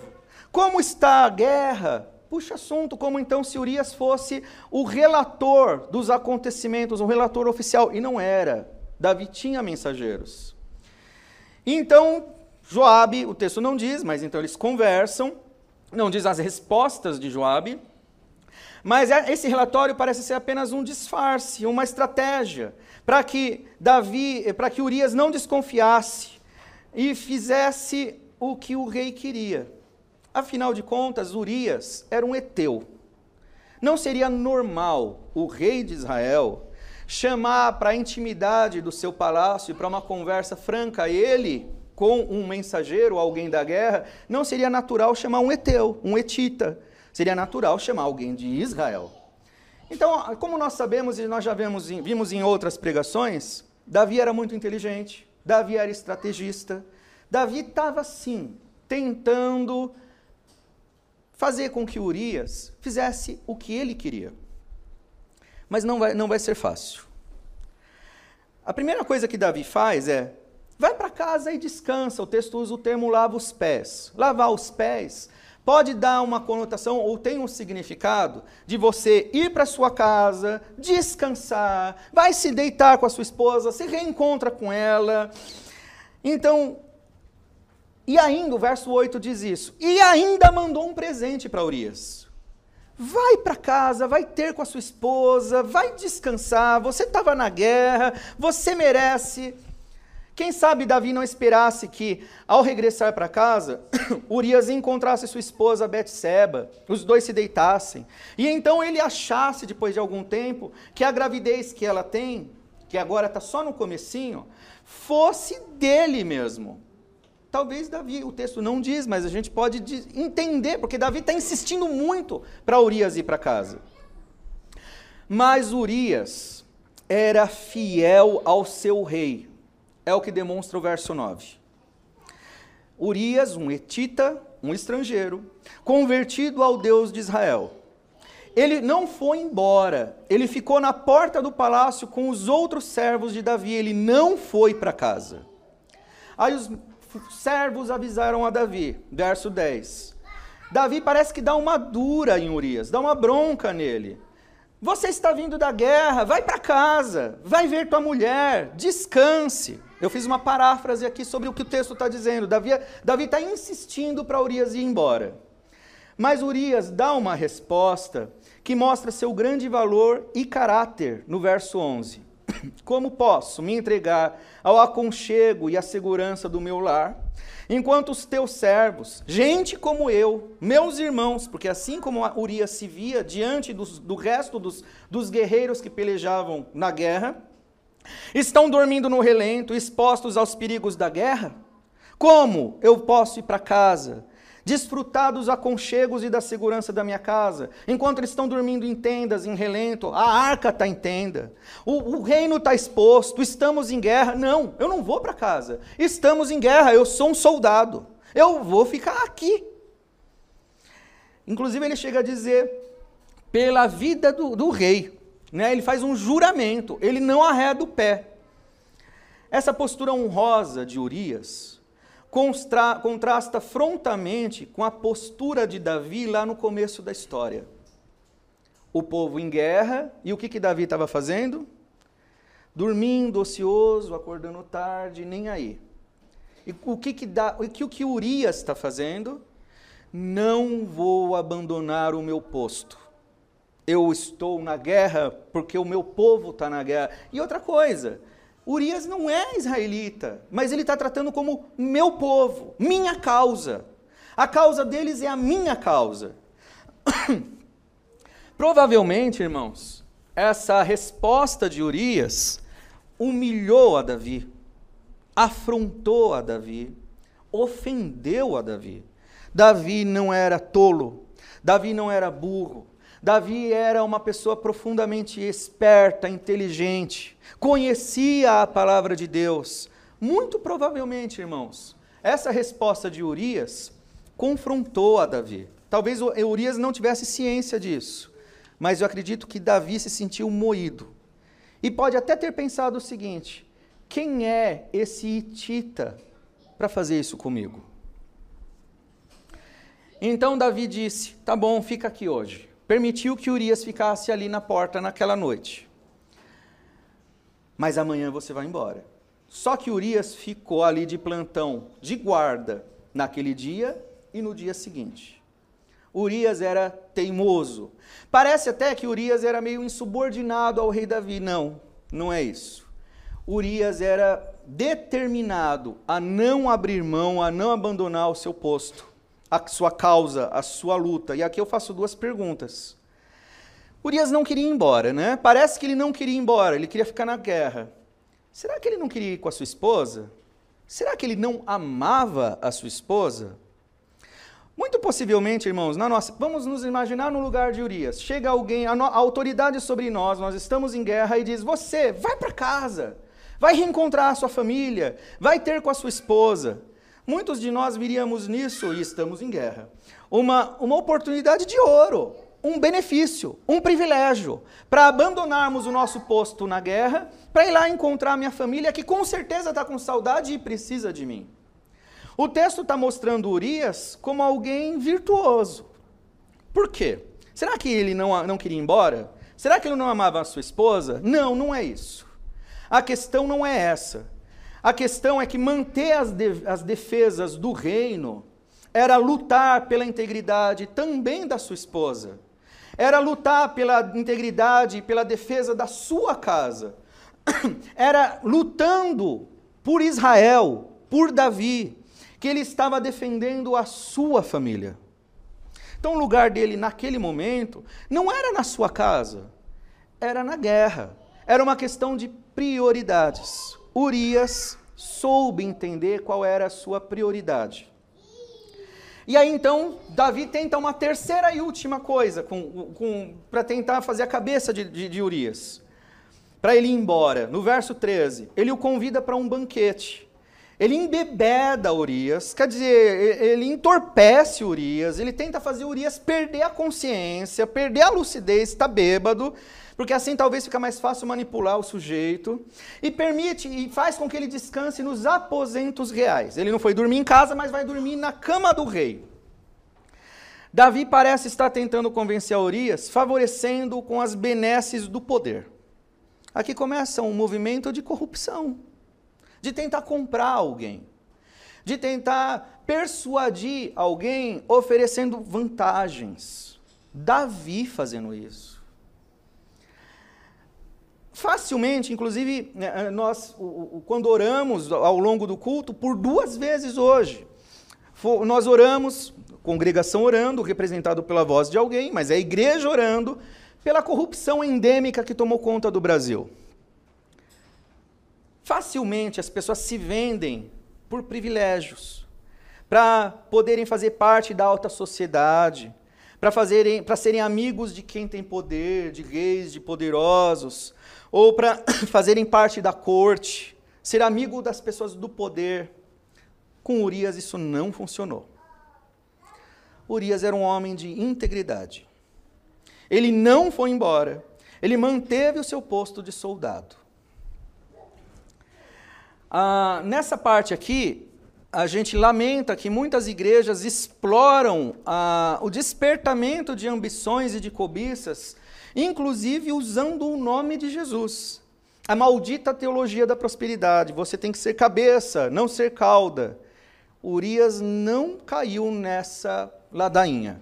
Como está a guerra? Puxa assunto, como então se Urias fosse o relator dos acontecimentos, um relator oficial, e não era. Davi tinha mensageiros. Então, Joabe, o texto não diz, mas então eles conversam, não diz as respostas de Joabe, mas é, esse relatório parece ser apenas um disfarce, uma estratégia para que Davi, para que Urias não desconfiasse e fizesse o que o rei queria. Afinal de contas, Urias era um heteu. Não seria normal o rei de Israel chamar para a intimidade do seu palácio, para uma conversa franca, ele com um mensageiro, alguém da guerra, não seria natural chamar um heteu, um etita seria natural chamar alguém de Israel. Então, como nós sabemos e nós já vimos, vimos em outras pregações, Davi era muito inteligente, Davi era estrategista, Davi estava sim tentando fazer com que Urias fizesse o que ele queria. Mas não vai, não vai ser fácil. A primeira coisa que Davi faz é: vai para casa e descansa. O texto usa o termo lava os pés. Lavar os pés pode dar uma conotação ou tem um significado de você ir para sua casa, descansar, vai se deitar com a sua esposa, se reencontra com ela. Então, e ainda, o verso 8 diz isso, e ainda mandou um presente para Urias. Vai para casa, vai ter com a sua esposa, vai descansar, você estava na guerra, você merece. Quem sabe Davi não esperasse que, ao regressar para casa, Urias encontrasse sua esposa Betseba, os dois se deitassem, e então ele achasse, depois de algum tempo, que a gravidez que ela tem, que agora está só no comecinho, fosse dele mesmo. Talvez Davi, o texto não diz, mas a gente pode entender, porque Davi está insistindo muito para Urias ir para casa. Mas Urias era fiel ao seu rei é o que demonstra o verso 9. Urias, um etita, um estrangeiro, convertido ao Deus de Israel. Ele não foi embora, ele ficou na porta do palácio com os outros servos de Davi, ele não foi para casa. Aí os servos avisaram a Davi, verso 10. Davi parece que dá uma dura em Urias, dá uma bronca nele. Você está vindo da guerra, vai para casa, vai ver tua mulher, descanse. Eu fiz uma paráfrase aqui sobre o que o texto está dizendo. Davi está insistindo para Urias ir embora. Mas Urias dá uma resposta que mostra seu grande valor e caráter no verso 11. Como posso me entregar ao aconchego e à segurança do meu lar, enquanto os teus servos, gente como eu, meus irmãos, porque assim como Urias se via diante dos, do resto dos, dos guerreiros que pelejavam na guerra, Estão dormindo no relento, expostos aos perigos da guerra? Como eu posso ir para casa desfrutar dos aconchegos e da segurança da minha casa, enquanto eles estão dormindo em tendas, em relento, a arca está em tenda, o, o reino está exposto, estamos em guerra. Não, eu não vou para casa. Estamos em guerra, eu sou um soldado, eu vou ficar aqui. Inclusive, ele chega a dizer, pela vida do, do rei, né? ele faz um juramento, ele não arreda o pé. Essa postura honrosa de Urias contrasta frontamente com a postura de Davi lá no começo da história. O povo em guerra, e o que, que Davi estava fazendo? Dormindo, ocioso, acordando tarde, nem aí. E o que, que, da, o que, o que Urias está fazendo? Não vou abandonar o meu posto. Eu estou na guerra porque o meu povo está na guerra. E outra coisa, Urias não é israelita, mas ele está tratando como meu povo, minha causa. A causa deles é a minha causa. Provavelmente, irmãos, essa resposta de Urias humilhou a Davi, afrontou a Davi, ofendeu a Davi. Davi não era tolo, Davi não era burro, Davi era uma pessoa profundamente esperta, inteligente, conhecia a palavra de Deus. Muito provavelmente, irmãos, essa resposta de Urias confrontou a Davi. Talvez Urias não tivesse ciência disso, mas eu acredito que Davi se sentiu moído. E pode até ter pensado o seguinte: quem é esse Itita para fazer isso comigo? Então Davi disse: Tá bom, fica aqui hoje permitiu que Urias ficasse ali na porta naquela noite. Mas amanhã você vai embora. Só que Urias ficou ali de plantão, de guarda, naquele dia e no dia seguinte. Urias era teimoso. Parece até que Urias era meio insubordinado ao rei Davi. Não, não é isso. Urias era determinado a não abrir mão, a não abandonar o seu posto a sua causa, a sua luta. E aqui eu faço duas perguntas. Urias não queria ir embora, né? Parece que ele não queria ir embora, ele queria ficar na guerra. Será que ele não queria ir com a sua esposa? Será que ele não amava a sua esposa? Muito possivelmente, irmãos, na nossa, vamos nos imaginar no lugar de Urias. Chega alguém, a, no, a autoridade sobre nós, nós estamos em guerra e diz: "Você vai para casa, vai reencontrar a sua família, vai ter com a sua esposa". Muitos de nós viríamos nisso, e estamos em guerra, uma, uma oportunidade de ouro, um benefício, um privilégio, para abandonarmos o nosso posto na guerra, para ir lá encontrar minha família, que com certeza está com saudade e precisa de mim. O texto está mostrando Urias como alguém virtuoso. Por quê? Será que ele não, não queria ir embora? Será que ele não amava a sua esposa? Não, não é isso. A questão não é essa. A questão é que manter as, de, as defesas do reino era lutar pela integridade também da sua esposa. Era lutar pela integridade e pela defesa da sua casa. Era lutando por Israel, por Davi, que ele estava defendendo a sua família. Então, o lugar dele naquele momento não era na sua casa, era na guerra. Era uma questão de prioridades. Urias soube entender qual era a sua prioridade. E aí então, Davi tenta uma terceira e última coisa para tentar fazer a cabeça de, de, de Urias. Para ele ir embora. No verso 13, ele o convida para um banquete. Ele embebeda Urias, quer dizer, ele entorpece Urias, ele tenta fazer Urias perder a consciência, perder a lucidez, está bêbado, porque assim talvez fica mais fácil manipular o sujeito, e permite e faz com que ele descanse nos aposentos reais. Ele não foi dormir em casa, mas vai dormir na cama do rei. Davi parece estar tentando convencer a Urias, favorecendo-o com as benesses do poder. Aqui começa um movimento de corrupção, de tentar comprar alguém, de tentar persuadir alguém oferecendo vantagens. Davi fazendo isso. Facilmente, inclusive, né, eh, nós, quando oramos ao longo do culto, por duas vezes hoje, nós oramos, congregação orando, representado pela voz de alguém, mas é a igreja orando, pela corrupção endêmica que tomou conta do Brasil. Facilmente as pessoas se vendem por privilégios, para poderem fazer parte da alta sociedade, para fazerem, para serem amigos de quem tem poder, de reis, de poderosos, ou para fazerem parte da corte, ser amigo das pessoas do poder. Com Urias isso não funcionou. Urias era um homem de integridade. Ele não foi embora. Ele manteve o seu posto de soldado. Ah, nessa parte aqui, a gente lamenta que muitas igrejas exploram ah, o despertamento de ambições e de cobiças, inclusive usando o nome de Jesus. A maldita teologia da prosperidade. Você tem que ser cabeça, não ser cauda. Urias não caiu nessa ladainha.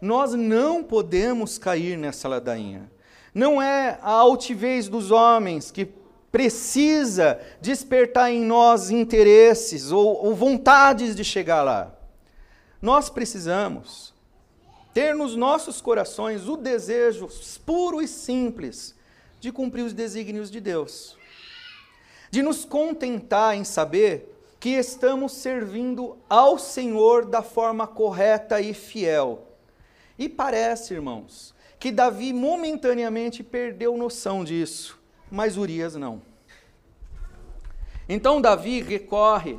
Nós não podemos cair nessa ladainha. Não é a altivez dos homens que precisa despertar em nós interesses ou, ou vontades de chegar lá. Nós precisamos ter nos nossos corações o desejo puro e simples de cumprir os desígnios de Deus. De nos contentar em saber que estamos servindo ao Senhor da forma correta e fiel. E parece, irmãos, que Davi momentaneamente perdeu noção disso mas Urias não. Então Davi recorre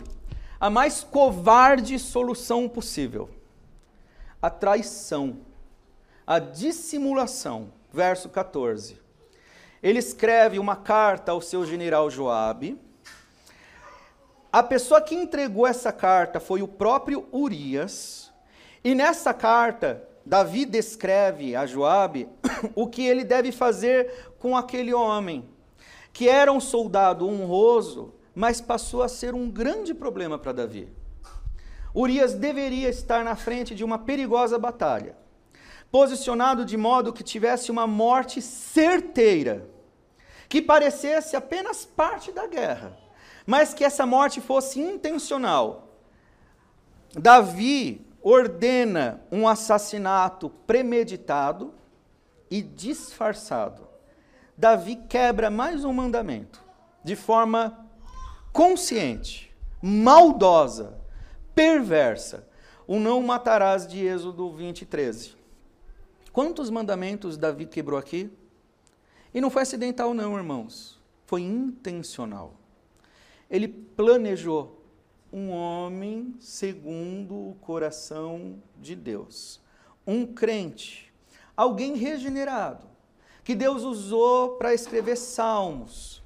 à mais covarde solução possível: a traição, a dissimulação. Verso 14. Ele escreve uma carta ao seu general Joabe. A pessoa que entregou essa carta foi o próprio Urias. E nessa carta, Davi descreve a Joabe o que ele deve fazer com aquele homem que era um soldado honroso, mas passou a ser um grande problema para Davi. Urias deveria estar na frente de uma perigosa batalha, posicionado de modo que tivesse uma morte certeira, que parecesse apenas parte da guerra, mas que essa morte fosse intencional. Davi ordena um assassinato premeditado e disfarçado. Davi quebra mais um mandamento, de forma consciente, maldosa, perversa. O não matarás de Êxodo 20, 13. Quantos mandamentos Davi quebrou aqui? E não foi acidental, não, irmãos. Foi intencional. Ele planejou um homem segundo o coração de Deus. Um crente, alguém regenerado, que Deus usou para escrever salmos.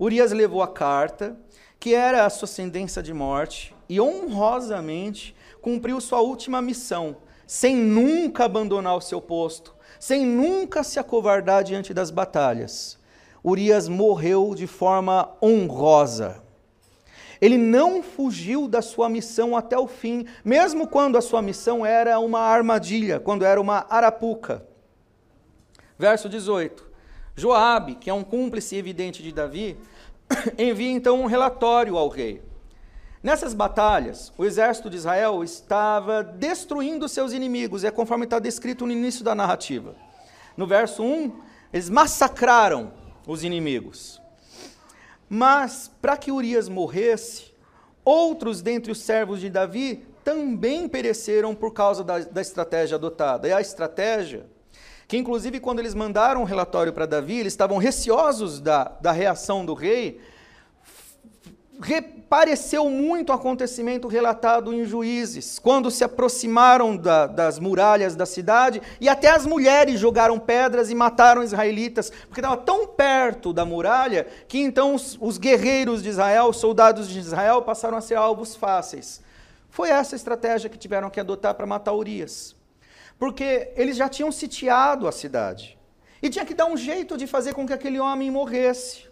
Urias levou a carta, que era a sua sentença de morte, e honrosamente cumpriu sua última missão, sem nunca abandonar o seu posto, sem nunca se acovardar diante das batalhas. Urias morreu de forma honrosa. Ele não fugiu da sua missão até o fim, mesmo quando a sua missão era uma armadilha, quando era uma arapuca. Verso 18. Joabe, que é um cúmplice evidente de Davi, envia então um relatório ao rei. Nessas batalhas, o exército de Israel estava destruindo seus inimigos, é conforme está descrito no início da narrativa. No verso 1, eles massacraram os inimigos. Mas, para que Urias morresse, outros dentre os servos de Davi também pereceram por causa da, da estratégia adotada. E a estratégia que inclusive quando eles mandaram um relatório para Davi, eles estavam receosos da, da reação do rei, pareceu muito o acontecimento relatado em Juízes, quando se aproximaram da, das muralhas da cidade e até as mulheres jogaram pedras e mataram israelitas, porque estava tão perto da muralha que então os, os guerreiros de Israel, os soldados de Israel, passaram a ser alvos fáceis. Foi essa a estratégia que tiveram que adotar para matar Urias porque eles já tinham sitiado a cidade. E tinha que dar um jeito de fazer com que aquele homem morresse.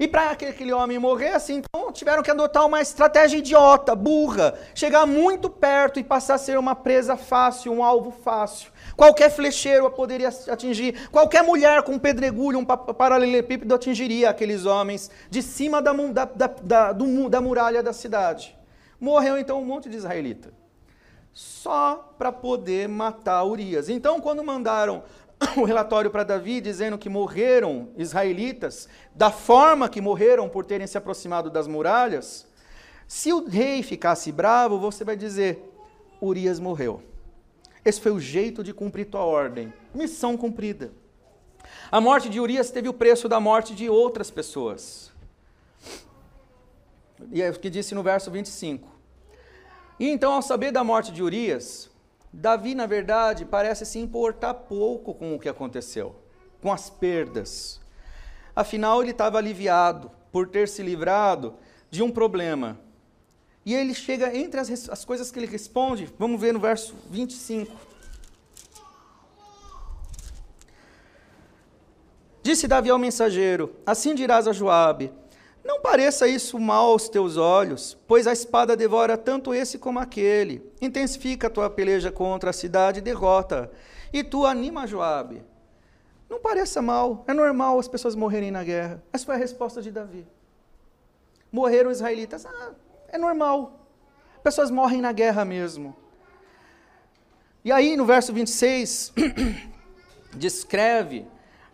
E para que aquele homem morresse, então tiveram que adotar uma estratégia idiota, burra, chegar muito perto e passar a ser uma presa fácil, um alvo fácil. Qualquer flecheiro poderia atingir, qualquer mulher com um pedregulho, um paralelepípedo atingiria aqueles homens de cima da, da, da, da muralha da cidade. Morreu então um monte de israelita só para poder matar Urias. Então, quando mandaram o relatório para Davi dizendo que morreram israelitas da forma que morreram por terem se aproximado das muralhas, Se o rei ficasse bravo, você vai dizer: Urias morreu. Esse foi o jeito de cumprir tua ordem. Missão cumprida. A morte de Urias teve o preço da morte de outras pessoas. E é o que disse no verso 25. E então, ao saber da morte de Urias, Davi, na verdade, parece se importar pouco com o que aconteceu, com as perdas. Afinal, ele estava aliviado por ter se livrado de um problema. E ele chega entre as, as coisas que ele responde, vamos ver no verso 25. Disse Davi ao mensageiro: Assim dirás a Joabe: Não pareça isso mal aos teus olhos, pois a espada devora tanto esse como aquele. Intensifica a tua peleja contra a cidade e derrota. E tu anima Joabe. Não pareça mal, é normal as pessoas morrerem na guerra. Essa foi a resposta de Davi. Morreram os israelitas, ah, é normal. Pessoas morrem na guerra mesmo. E aí no verso 26 descreve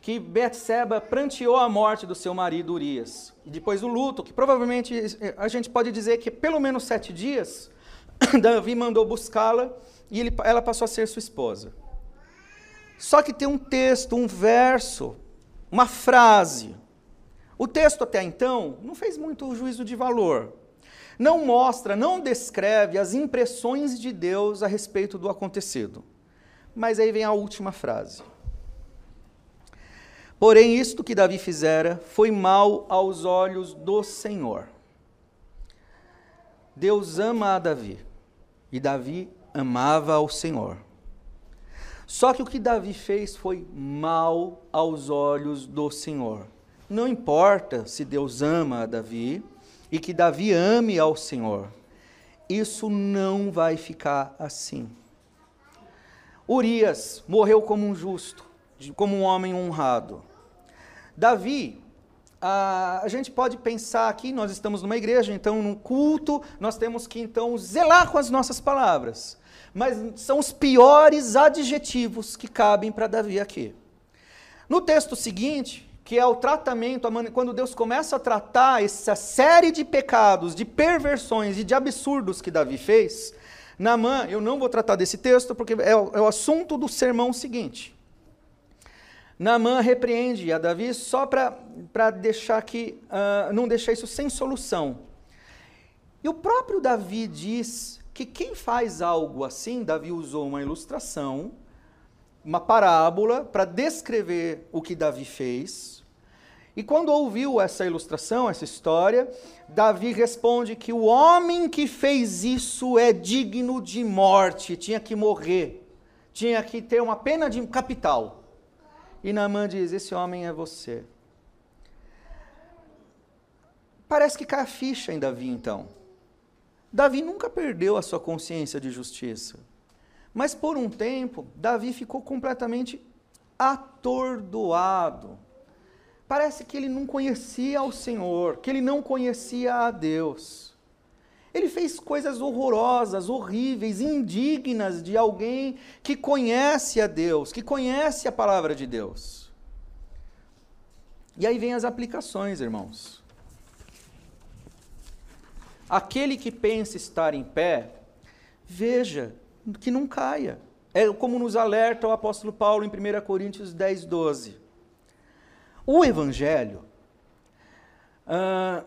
que Betseba pranteou a morte do seu marido Urias. E depois o luto, que provavelmente a gente pode dizer que pelo menos sete dias, Davi mandou buscá-la e ele, ela passou a ser sua esposa. Só que tem um texto, um verso, uma frase. O texto até então não fez muito juízo de valor. Não mostra, não descreve as impressões de Deus a respeito do acontecido. Mas aí vem a última frase. Porém, isto que Davi fizera foi mal aos olhos do Senhor. Deus ama a Davi e Davi amava ao Senhor. Só que o que Davi fez foi mal aos olhos do Senhor. Não importa se Deus ama a Davi e que Davi ame ao Senhor, isso não vai ficar assim. Urias morreu como um justo, como um homem honrado. Davi, a, gente pode pensar aqui, nós estamos numa igreja, então no culto, nós temos que então zelar com as nossas palavras. Mas são os piores adjetivos que cabem para Davi aqui. No texto seguinte, que é o tratamento, quando Deus começa a tratar essa série de pecados, de perversões e de absurdos que Davi fez, Naamã, eu não vou tratar desse texto porque é o, é o assunto do sermão seguinte. Naamã repreende a Davi só para deixar que, uh, não deixar isso sem solução. E o próprio Davi diz que quem faz algo assim, Davi usou uma ilustração, uma parábola para descrever o que Davi fez. E quando ouviu essa ilustração, essa história, Davi responde que o homem que fez isso é digno de morte, tinha que morrer, tinha que ter uma pena de capital. E Naamã diz: Esse homem é você. Parece que cai a ficha em Davi, então. Davi nunca perdeu a sua consciência de justiça. Mas por um tempo, Davi ficou completamente atordoado. Parece que ele não conhecia o Senhor, que ele não conhecia a Deus. Ele fez coisas horrorosas, horríveis, indignas de alguém que conhece a Deus, que conhece a palavra de Deus. E aí vem as aplicações, irmãos. Aquele que pensa estar em pé, veja que não caia. É como nos alerta o apóstolo Paulo em 1 Coríntios 10, 12. O Evangelho uh,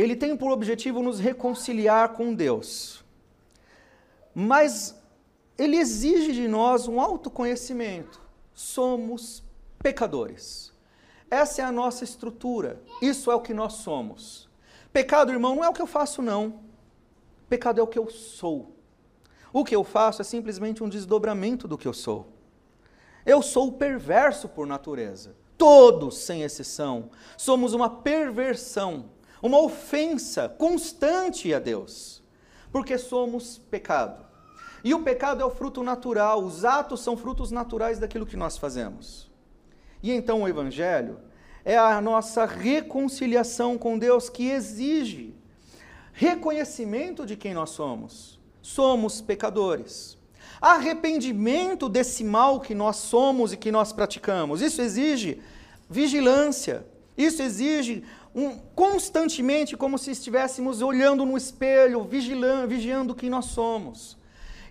ele tem por objetivo nos reconciliar com Deus. Mas ele exige de nós um autoconhecimento. Somos pecadores. Essa é a nossa estrutura. Isso é o que nós somos. Pecado, irmão, não é o que eu faço, não. Pecado é o que eu sou. O que eu faço é simplesmente um desdobramento do que eu sou. Eu sou perverso por natureza. Todos, sem exceção, somos uma perversão uma ofensa constante a Deus, porque somos pecado. E o pecado é o fruto natural, os atos são frutos naturais daquilo que nós fazemos. E então o Evangelho é a nossa reconciliação com Deus que exige reconhecimento de quem nós somos. Somos pecadores. Arrependimento desse mal que nós somos e que nós praticamos. Isso exige vigilância. Isso exige um, constantemente como se estivéssemos olhando no espelho, vigilando, vigiando quem nós somos.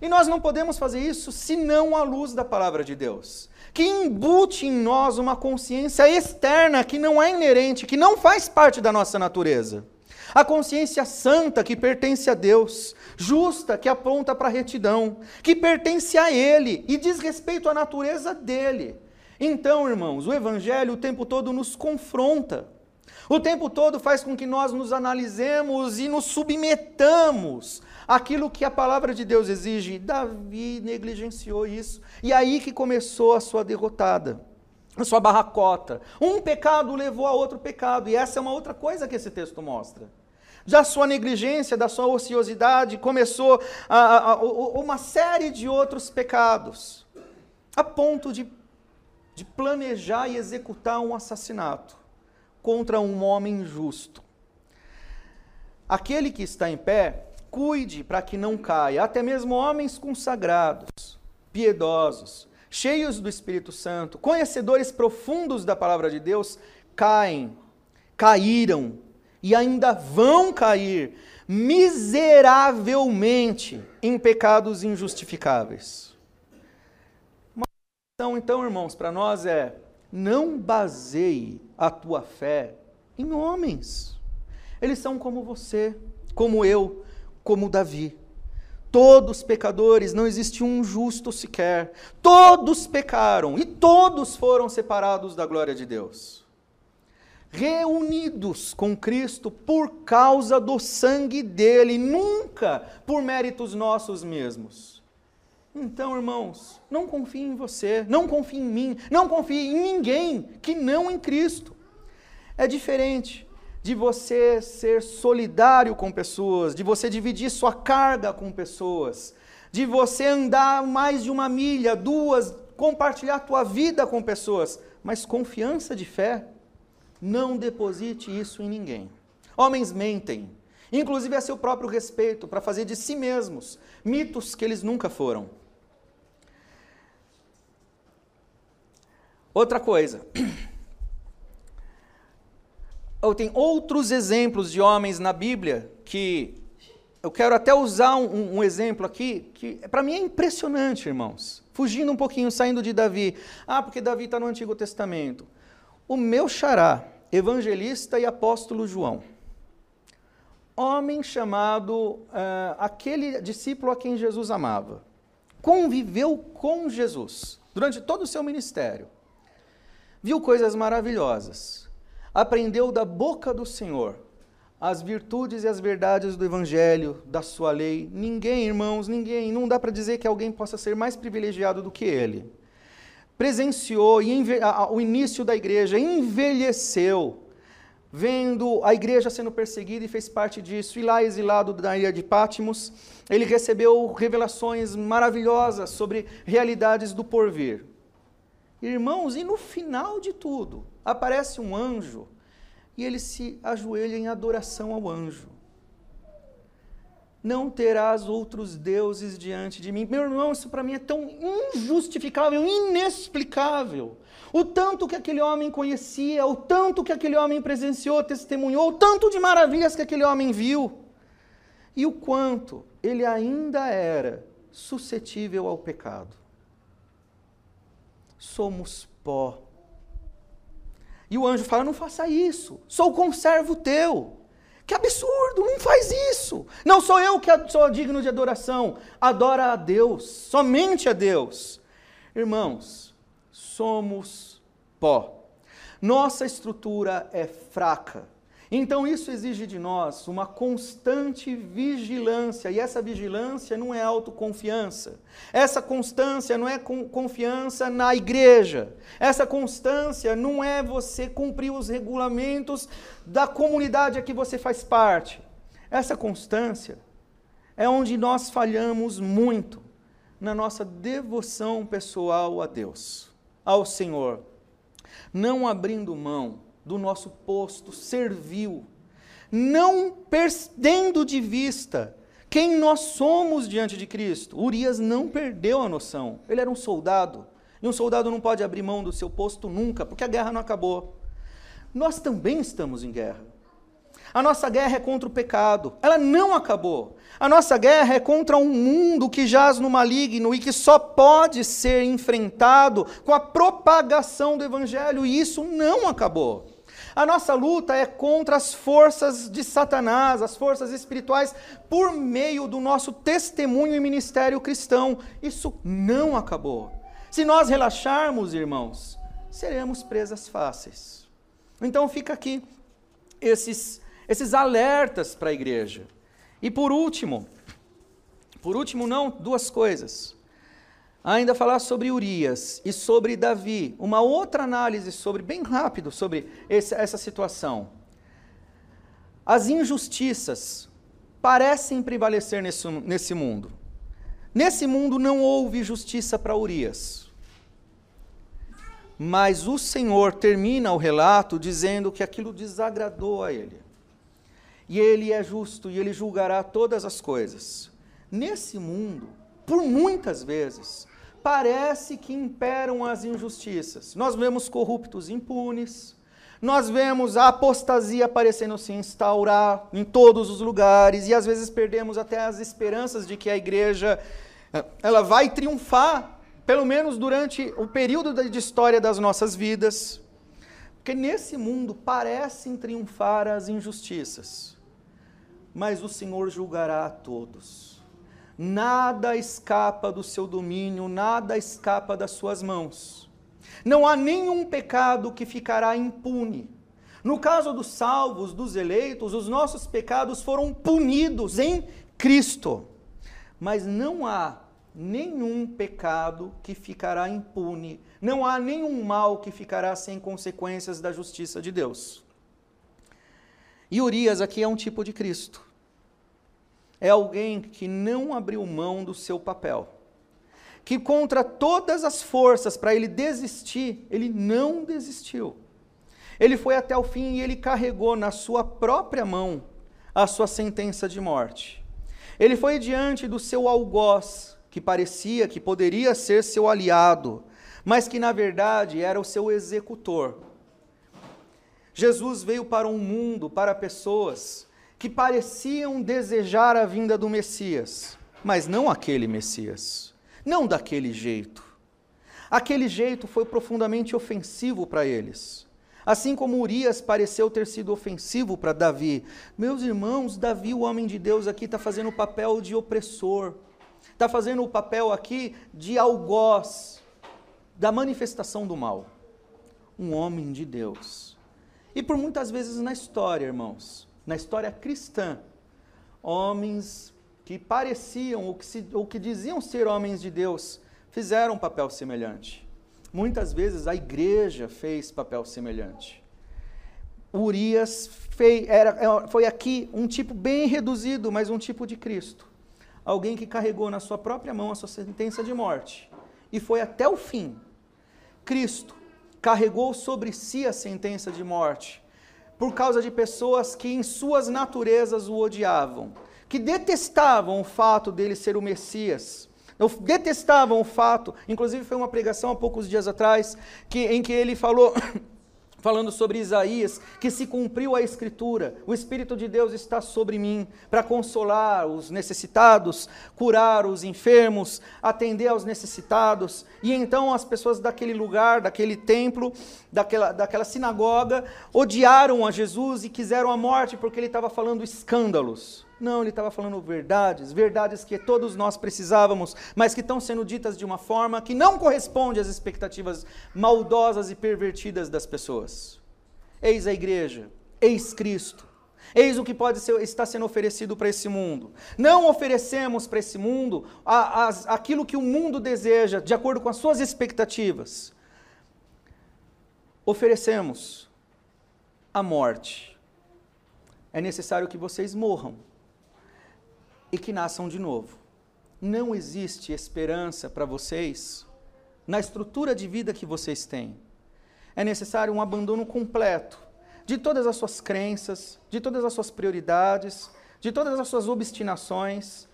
E nós não podemos fazer isso senão à luz da palavra de Deus, que embute em nós uma consciência externa que não é inerente, que não faz parte da nossa natureza. A consciência santa que pertence a Deus, justa que aponta para a retidão, que pertence a Ele e diz respeito à natureza dele. Então, irmãos, o Evangelho o tempo todo nos confronta. O tempo todo faz com que nós nos analisemos e nos submetamos àquilo que a palavra de Deus exige. Davi negligenciou isso. E aí que começou a sua derrotada, a sua barracota. Um pecado levou a outro pecado. E essa é uma outra coisa que esse texto mostra. Da sua negligência, da sua ociosidade, começou a, a, a, uma série de outros pecados, a ponto de, de planejar e executar um assassinato contra um homem justo. Aquele que está em pé, cuide para que não caia, até mesmo homens consagrados, piedosos, cheios do Espírito Santo, conhecedores profundos da palavra de Deus, caem, caíram e ainda vão cair miseravelmente em pecados injustificáveis. Uma questão, então, irmãos, para nós é: não baseie a tua fé em homens. Eles são como você, como eu, como Davi. Todos pecadores, não existe um justo sequer. Todos pecaram e todos foram separados da glória de Deus. Reunidos com Cristo por causa do sangue dele, nunca por méritos nossos mesmos. Então, irmãos, não confie em você, não confie em mim, não confie em ninguém que não em Cristo. É diferente de você ser solidário com pessoas, de você dividir sua carga com pessoas, de você andar mais de uma milha, duas, compartilhar tua vida com pessoas, mas confiança de fé, não deposite isso em ninguém. Homens mentem, inclusive a seu próprio respeito, para fazer de si mesmos mitos que eles nunca foram. Outra coisa. Tenho outros exemplos de homens na Bíblia que eu quero até usar um, um exemplo aqui que para mim é impressionante, irmãos. Fugindo um pouquinho, saindo de Davi. Ah, porque Davi está no Antigo Testamento. O meu xará, evangelista e apóstolo João, homem chamado uh, aquele discípulo a quem Jesus amava, conviveu com Jesus durante todo o seu ministério viu coisas maravilhosas, aprendeu da boca do Senhor as virtudes e as verdades do Evangelho, da sua lei. Ninguém, irmãos, ninguém, não dá para dizer que alguém possa ser mais privilegiado do que ele. Presenciou o início da igreja, envelheceu, vendo a igreja sendo perseguida e fez parte disso. E lá, exilado da ilha de Pátimos, ele recebeu revelações maravilhosas sobre realidades do porvir. Irmãos, e no final de tudo, aparece um anjo e ele se ajoelha em adoração ao anjo. Não terás outros deuses diante de mim. Meu irmão, isso para mim é tão injustificável, inexplicável. O tanto que aquele homem conhecia, o tanto que aquele homem presenciou, testemunhou, o tanto de maravilhas que aquele homem viu. E o quanto ele ainda era suscetível ao pecado somos pó. E o anjo fala: Não faça isso, sou conservo teu. Que absurdo, não faz isso. Não sou eu que sou digno de adoração. Adora a Deus, somente a Deus. Irmãos, somos pó. Nossa estrutura é fraca. Então isso exige de nós uma constante vigilância, e essa vigilância não é autoconfiança. Essa constância não é confiança na igreja. Essa constância não é você cumprir os regulamentos da comunidade a que você faz parte. Essa constância é onde nós falhamos muito na nossa devoção pessoal a Deus, ao Senhor, não abrindo mão do nosso posto servil, não perdendo de vista quem nós somos diante de Cristo. Urias não perdeu a noção. Ele era um soldado, e um soldado não pode abrir mão do seu posto nunca, porque a guerra não acabou. Nós também estamos em guerra. A nossa guerra é contra o pecado. Ela não acabou. A nossa guerra é contra um mundo que jaz no maligno e que só pode ser enfrentado com a propagação do evangelho, e isso não acabou. A nossa luta é contra as forças de Satanás, as forças espirituais, por meio do nosso testemunho e ministério cristão. Isso não acabou. Se nós relaxarmos, irmãos, seremos presas fáceis. Então fica aqui esses, esses alertas para a igreja. E por último, por último não, duas coisas. Ainda falar sobre Urias e sobre Davi, uma outra análise sobre, bem rápido, sobre esse, essa situação. As injustiças parecem prevalecer nesse, nesse mundo. Nesse mundo não houve justiça para Urias. Mas o Senhor termina o relato dizendo que aquilo desagradou a ele. E ele é justo e ele julgará todas as coisas. Nesse mundo, por muitas vezes, parece que imperam as injustiças. Nós vemos corruptos impunes, nós vemos a apostasia parecendo se instaurar em todos os lugares e às vezes perdemos até as esperanças de que a igreja eh, ela vai triunfar, pelo menos durante o período de história das nossas vidas. Porque nesse mundo parecem triunfar as injustiças mas o Senhor julgará a todos. Nada escapa do seu domínio, nada escapa das suas mãos. Não há nenhum pecado que ficará impune. No caso dos salvos, dos eleitos, os nossos pecados foram punidos em Cristo. Mas não há nenhum pecado que ficará impune, não há nenhum mal que ficará sem consequências da justiça de Deus. E Urias aqui é um tipo de Cristo é alguém que não abriu mão do seu papel. Que contra todas as forças para ele desistir, ele não desistiu. Ele foi até o fim e ele carregou na sua própria mão a sua sentença de morte. Ele foi diante do seu algoz, que parecia que poderia ser seu aliado, mas que na verdade era o seu executor. Jesus veio para um mundo, para pessoas que pareciam desejar a vinda do Messias, mas não aquele Messias, não daquele jeito. Aquele jeito foi profundamente ofensivo para eles. Assim como Urias pareceu ter sido ofensivo para Davi. Meus irmãos, Davi, o homem de Deus, aqui está fazendo o papel de opressor, está fazendo o papel aqui de algoz, da manifestação do mal. Um homem de Deus. E por muitas vezes na história, irmãos, na história cristã, homens que pareciam ou que, se, ou que diziam ser homens de Deus fizeram um papel semelhante. Muitas vezes a igreja fez papel semelhante. Urias era, é, foi aqui um tipo bem reduzido, mas um tipo de Cristo. Alguém que carregou na sua própria mão a sua sentença de morte e foi até o fim. Cristo carregou sobre si a sentença de morte por causa de pessoas que em suas naturezas o odiavam, que detestavam o fato dele ser o Messias, detestavam o fato, inclusive foi uma pregação há poucos dias atrás, que, em que ele falou falando sobre Isaías, que se cumpriu a Escritura, o Espírito de Deus está sobre mim para consolar os necessitados, curar os enfermos, atender aos necessitados. E então as pessoas daquele lugar, daquele templo, daquela, daquela sinagoga, odiaram a Jesus e quiseram a morte porque ele estava falando escândalos. Não, ele estava falando verdades, verdades que todos nós precisávamos, mas que estão sendo ditas de uma forma que não corresponde às expectativas maldosas e pervertidas das pessoas. Eis a igreja, eis Cristo, eis o que pode ser, estar sendo oferecido para esse mundo. Não oferecemos para esse mundo a, a, aquilo que o mundo deseja, de acordo com as suas expectativas. Oferecemos a morte. É necessário que vocês morram e que nasçam de novo. Não existe esperança para vocês na estrutura de vida que vocês têm. É necessário um abandono completo de todas as suas crenças, de todas as suas prioridades, de todas as suas obstinações,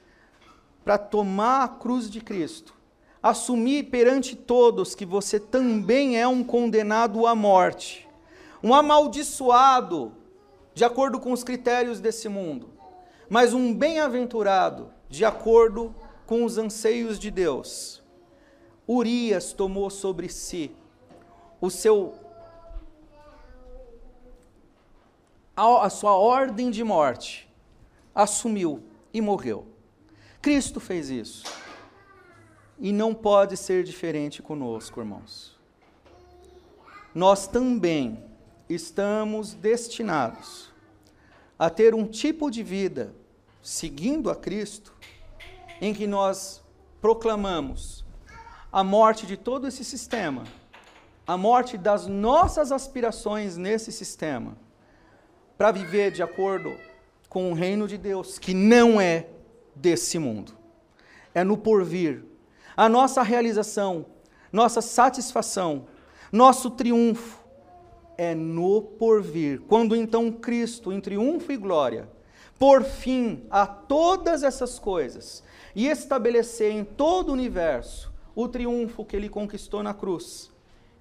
para tomar a cruz de Cristo, assumir perante todos que você também é um condenado à morte, um amaldiçoado de acordo com os critérios desse mundo, mas um bem-aventurado de acordo com os anseios de Deus. Urias tomou sobre si o seu a, sua ordem de morte, assumiu e morreu. Cristo fez isso. E não pode ser diferente conosco, irmãos. Nós também estamos destinados a ter um tipo de vida seguindo a Cristo, em que nós proclamamos a morte de todo esse sistema, a morte das nossas aspirações nesse sistema, para viver de acordo com o reino de Deus, que não é desse mundo, é no porvir. A nossa realização, nossa satisfação, nosso triunfo é no porvir. Quando então Cristo, em triunfo e glória, por fim a todas essas coisas e estabelecer em todo o universo o triunfo que ele conquistou na cruz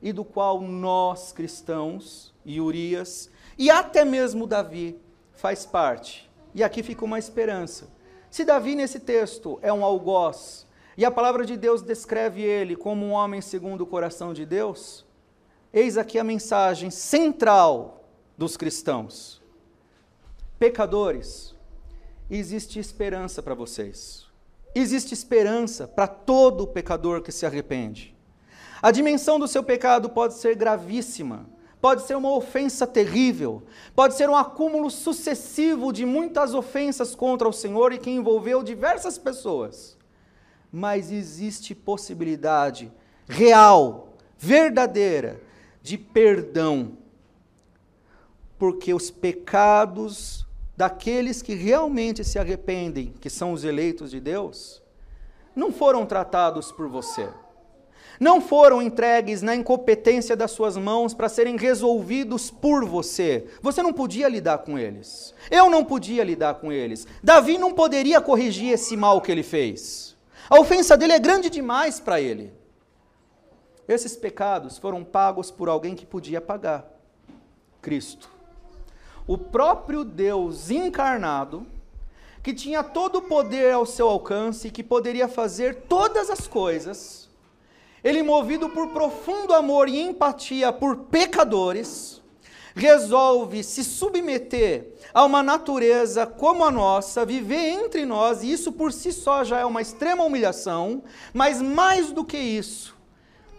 e do qual nós cristãos e Urias e até mesmo Davi faz parte. E aqui fica uma esperança. Se Davi nesse texto é um algoz e a palavra de Deus descreve ele como um homem segundo o coração de Deus, eis aqui a mensagem central dos cristãos. Pecadores, existe esperança para vocês. Existe esperança para todo pecador que se arrepende. A dimensão do seu pecado pode ser gravíssima, pode ser uma ofensa terrível, pode ser um acúmulo sucessivo de muitas ofensas contra o Senhor e que envolveu diversas pessoas. Mas existe possibilidade real, verdadeira, de perdão, porque os pecados daqueles que realmente se arrependem, que são os eleitos de Deus, não foram tratados por você. Não foram entregues na incompetência das suas mãos para serem resolvidos por você. Você não podia lidar com eles. Eu não podia lidar com eles. Davi não poderia corrigir esse mal que ele fez. A ofensa dele é grande demais para ele. Esses pecados foram pagos por alguém que podia pagar Cristo o próprio Deus encarnado, que tinha todo o poder ao seu alcance e que poderia fazer todas as coisas, ele, movido por profundo amor e empatia por pecadores, resolve se submeter a uma natureza como a nossa, viver entre nós, e isso por si só já é uma extrema humilhação, mas mais do que isso,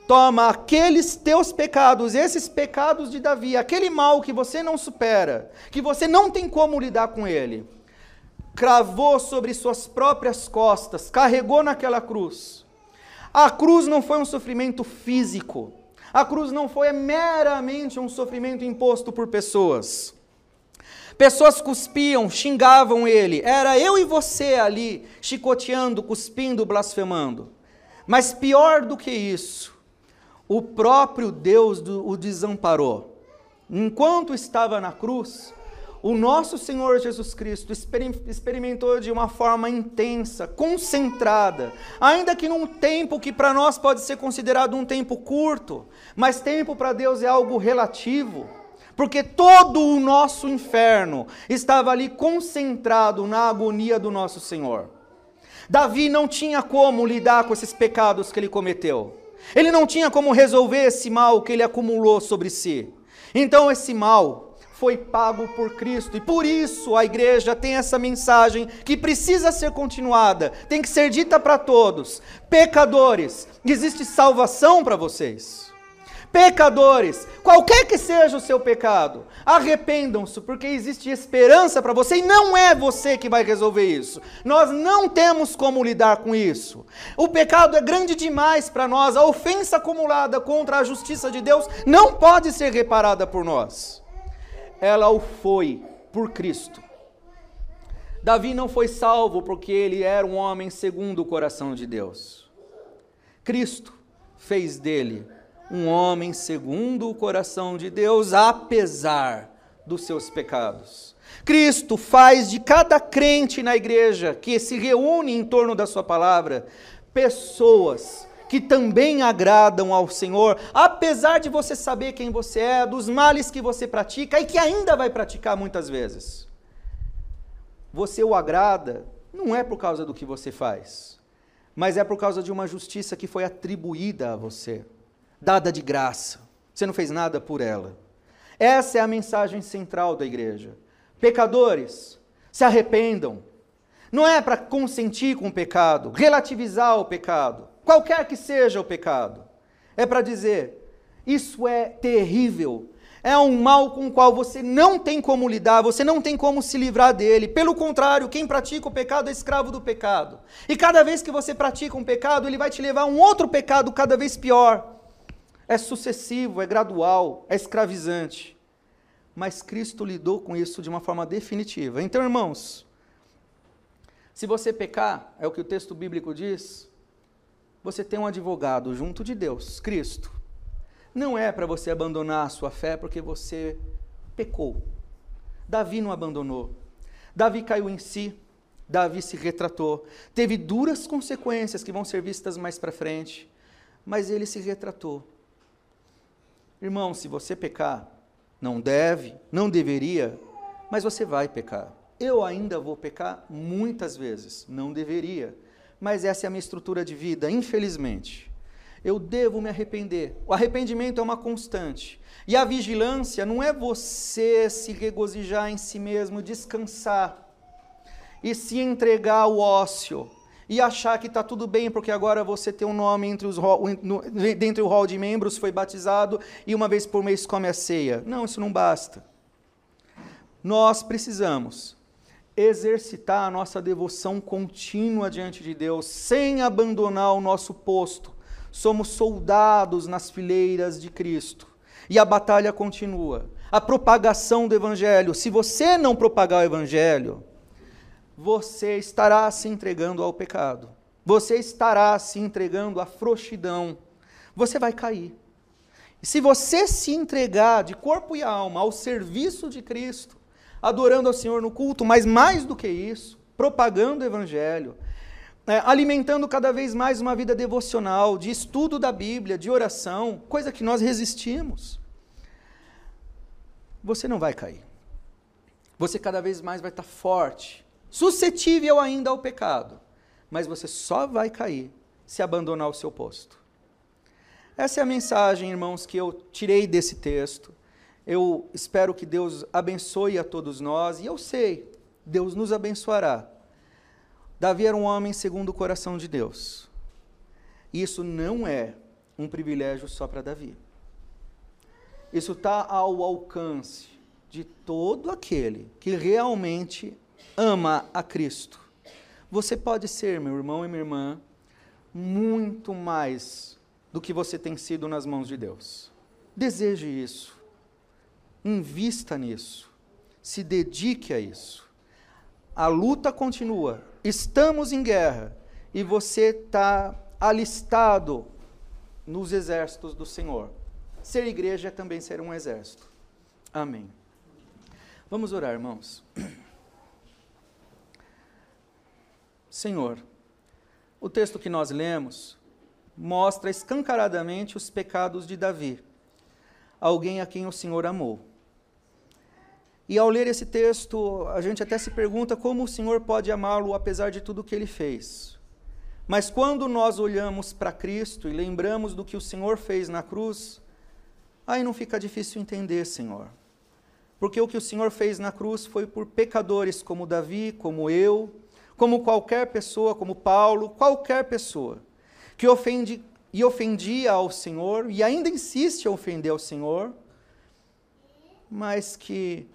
toma aqueles teus pecados, esses pecados de Davi, aquele mal que você não supera, que você não tem como lidar com ele, cravou sobre suas próprias costas, carregou naquela cruz. A cruz não foi um sofrimento físico, a cruz não foi meramente um sofrimento imposto por pessoas. Pessoas cuspiam, xingavam ele, era eu e você ali, chicoteando, cuspindo, blasfemando. Mas pior do que isso, o próprio Deus o desamparou. Enquanto estava na cruz, o nosso Senhor Jesus Cristo experimentou de uma forma intensa, concentrada, ainda que num tempo que para nós pode ser considerado um tempo curto, mas tempo para Deus é algo relativo, porque todo o nosso inferno estava ali concentrado na agonia do nosso Senhor. Davi não tinha como lidar com esses pecados que ele cometeu. Ele não tinha como resolver esse mal que ele acumulou sobre si. Então esse mal foi pago por Cristo e por isso a igreja tem essa mensagem que precisa ser continuada, tem que ser dita para todos: pecadores, existe salvação para vocês. Pecadores, qualquer que seja o seu pecado, arrependam-se, porque existe esperança para você e não é você que vai resolver isso. Nós não temos como lidar com isso. O pecado é grande demais para nós, a ofensa acumulada contra a justiça de Deus não pode ser reparada por nós. Ela o foi por Cristo. Davi não foi salvo porque ele era um homem segundo o coração de Deus. Cristo fez dele um homem segundo o coração de Deus, apesar dos seus pecados. Cristo faz de cada crente na igreja que se reúne em torno da sua palavra pessoas que também agradam ao Senhor, apesar de você saber quem você é, dos males que você pratica e que ainda vai praticar muitas vezes. Você o agrada não é por causa do que você faz, mas é por causa de uma justiça que foi atribuída a você, dada de graça. Você não fez nada por ela. Essa é a mensagem central da igreja. Pecadores, se arrependam. Não é para consentir com o pecado, relativizar o pecado, qualquer que seja o pecado. É para dizer: isso é terrível, é um mal com o qual você não tem como lidar, você não tem como se livrar dele. Pelo contrário, quem pratica o pecado é escravo do pecado. E cada vez que você pratica um pecado, ele vai te levar a um outro pecado cada vez pior. É sucessivo, é gradual, é escravizante. Mas Cristo lidou com isso de uma forma definitiva. Então, irmãos, se você pecar, é o que o texto bíblico diz, você tem um advogado junto de Deus, Cristo não é para você abandonar a sua fé porque você pecou. Davi não abandonou. Davi caiu em si, Davi se retratou. Teve duras consequências que vão ser vistas mais para frente, mas ele se retratou. Irmão, se você pecar, não deve, não deveria, mas você vai pecar. Eu ainda vou pecar muitas vezes, não deveria, mas essa é a minha estrutura de vida, infelizmente eu devo me arrepender. O arrependimento é uma constante. E a vigilância não é você se regozijar em si mesmo, descansar e se entregar ao ócio e achar que está tudo bem porque agora você tem um nome entre os, no, dentro do hall de membros, foi batizado e uma vez por mês come a ceia. Não, isso não basta. Nós precisamos exercitar a nossa devoção contínua diante de Deus, sem abandonar o nosso posto, somos soldados nas fileiras de Cristo. E a batalha continua. A propagação do Evangelho. Se você não propagar o Evangelho, você estará se entregando ao pecado. Você estará se entregando à frouxidão. Você vai cair. E se você se entregar de corpo e alma ao serviço de Cristo, adorando ao Senhor no culto, mas mais do que isso, propagando o Evangelho, é, alimentando cada vez mais uma vida devocional, de estudo da Bíblia, de oração, coisa que nós resistimos, você não vai cair. Você cada vez mais vai estar forte, suscetível ainda ao pecado, mas você só vai cair se abandonar o seu posto. Essa é a mensagem, irmãos, que eu tirei desse texto. Eu espero que Deus abençoe a todos nós, e eu sei, Deus nos abençoará Davi era um homem segundo o coração de Deus. Isso não é um privilégio só para Davi. Isso está ao alcance de todo aquele que realmente ama a Cristo. Você pode ser, meu irmão e minha irmã, muito mais do que você tem sido nas mãos de Deus. Deseje isso. Invista nisso. Se dedique a isso. A luta continua estamos em guerra e você está alistado nos exércitos do Senhor. Ser igreja é também ser um exército. Amém. Vamos orar, irmãos. Senhor, o texto que nós lemos mostra escancaradamente os pecados de Davi, alguém a quem o Senhor amou. E ao ler esse texto, a gente até se pergunta como o Senhor pode amá-lo apesar de tudo que ele fez. Mas quando nós olhamos para Cristo e lembramos do que o Senhor fez na cruz, aí não fica difícil entender, Senhor. Porque o que o Senhor fez na cruz foi por pecadores como Davi, como eu, como qualquer pessoa, como Paulo, qualquer pessoa, que ofende e ofendia ao Senhor e ainda insiste a ofender ao Senhor, mas que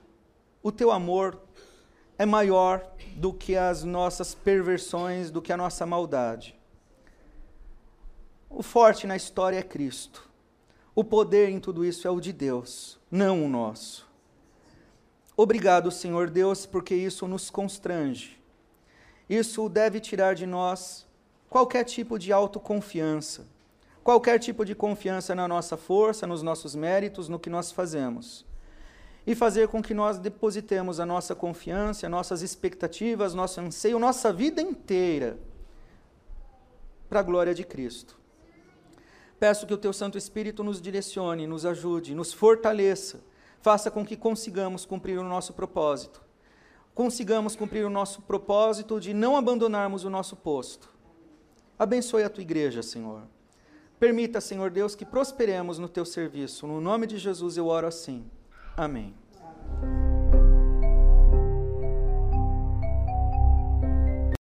o teu amor é maior do que as nossas perversões, do que a nossa maldade. O forte na história é Cristo. O poder em tudo isso é o de Deus, não o nosso. Obrigado, Senhor Deus, porque isso nos constrange. Isso deve tirar de nós qualquer tipo de autoconfiança, qualquer tipo de confiança na nossa força, nos nossos méritos, no que nós fazemos e fazer com que nós depositemos a nossa confiança, nossas expectativas, nosso anseio, nossa vida inteira para a glória de Cristo. Peço que o teu Santo Espírito nos direcione, nos ajude, nos fortaleça, faça com que consigamos cumprir o nosso propósito. Consigamos cumprir o nosso propósito de não abandonarmos o nosso posto. Abençoe a tua igreja, Senhor. Permita, Senhor Deus, que prosperemos no teu serviço. No nome de Jesus eu oro assim. Amém.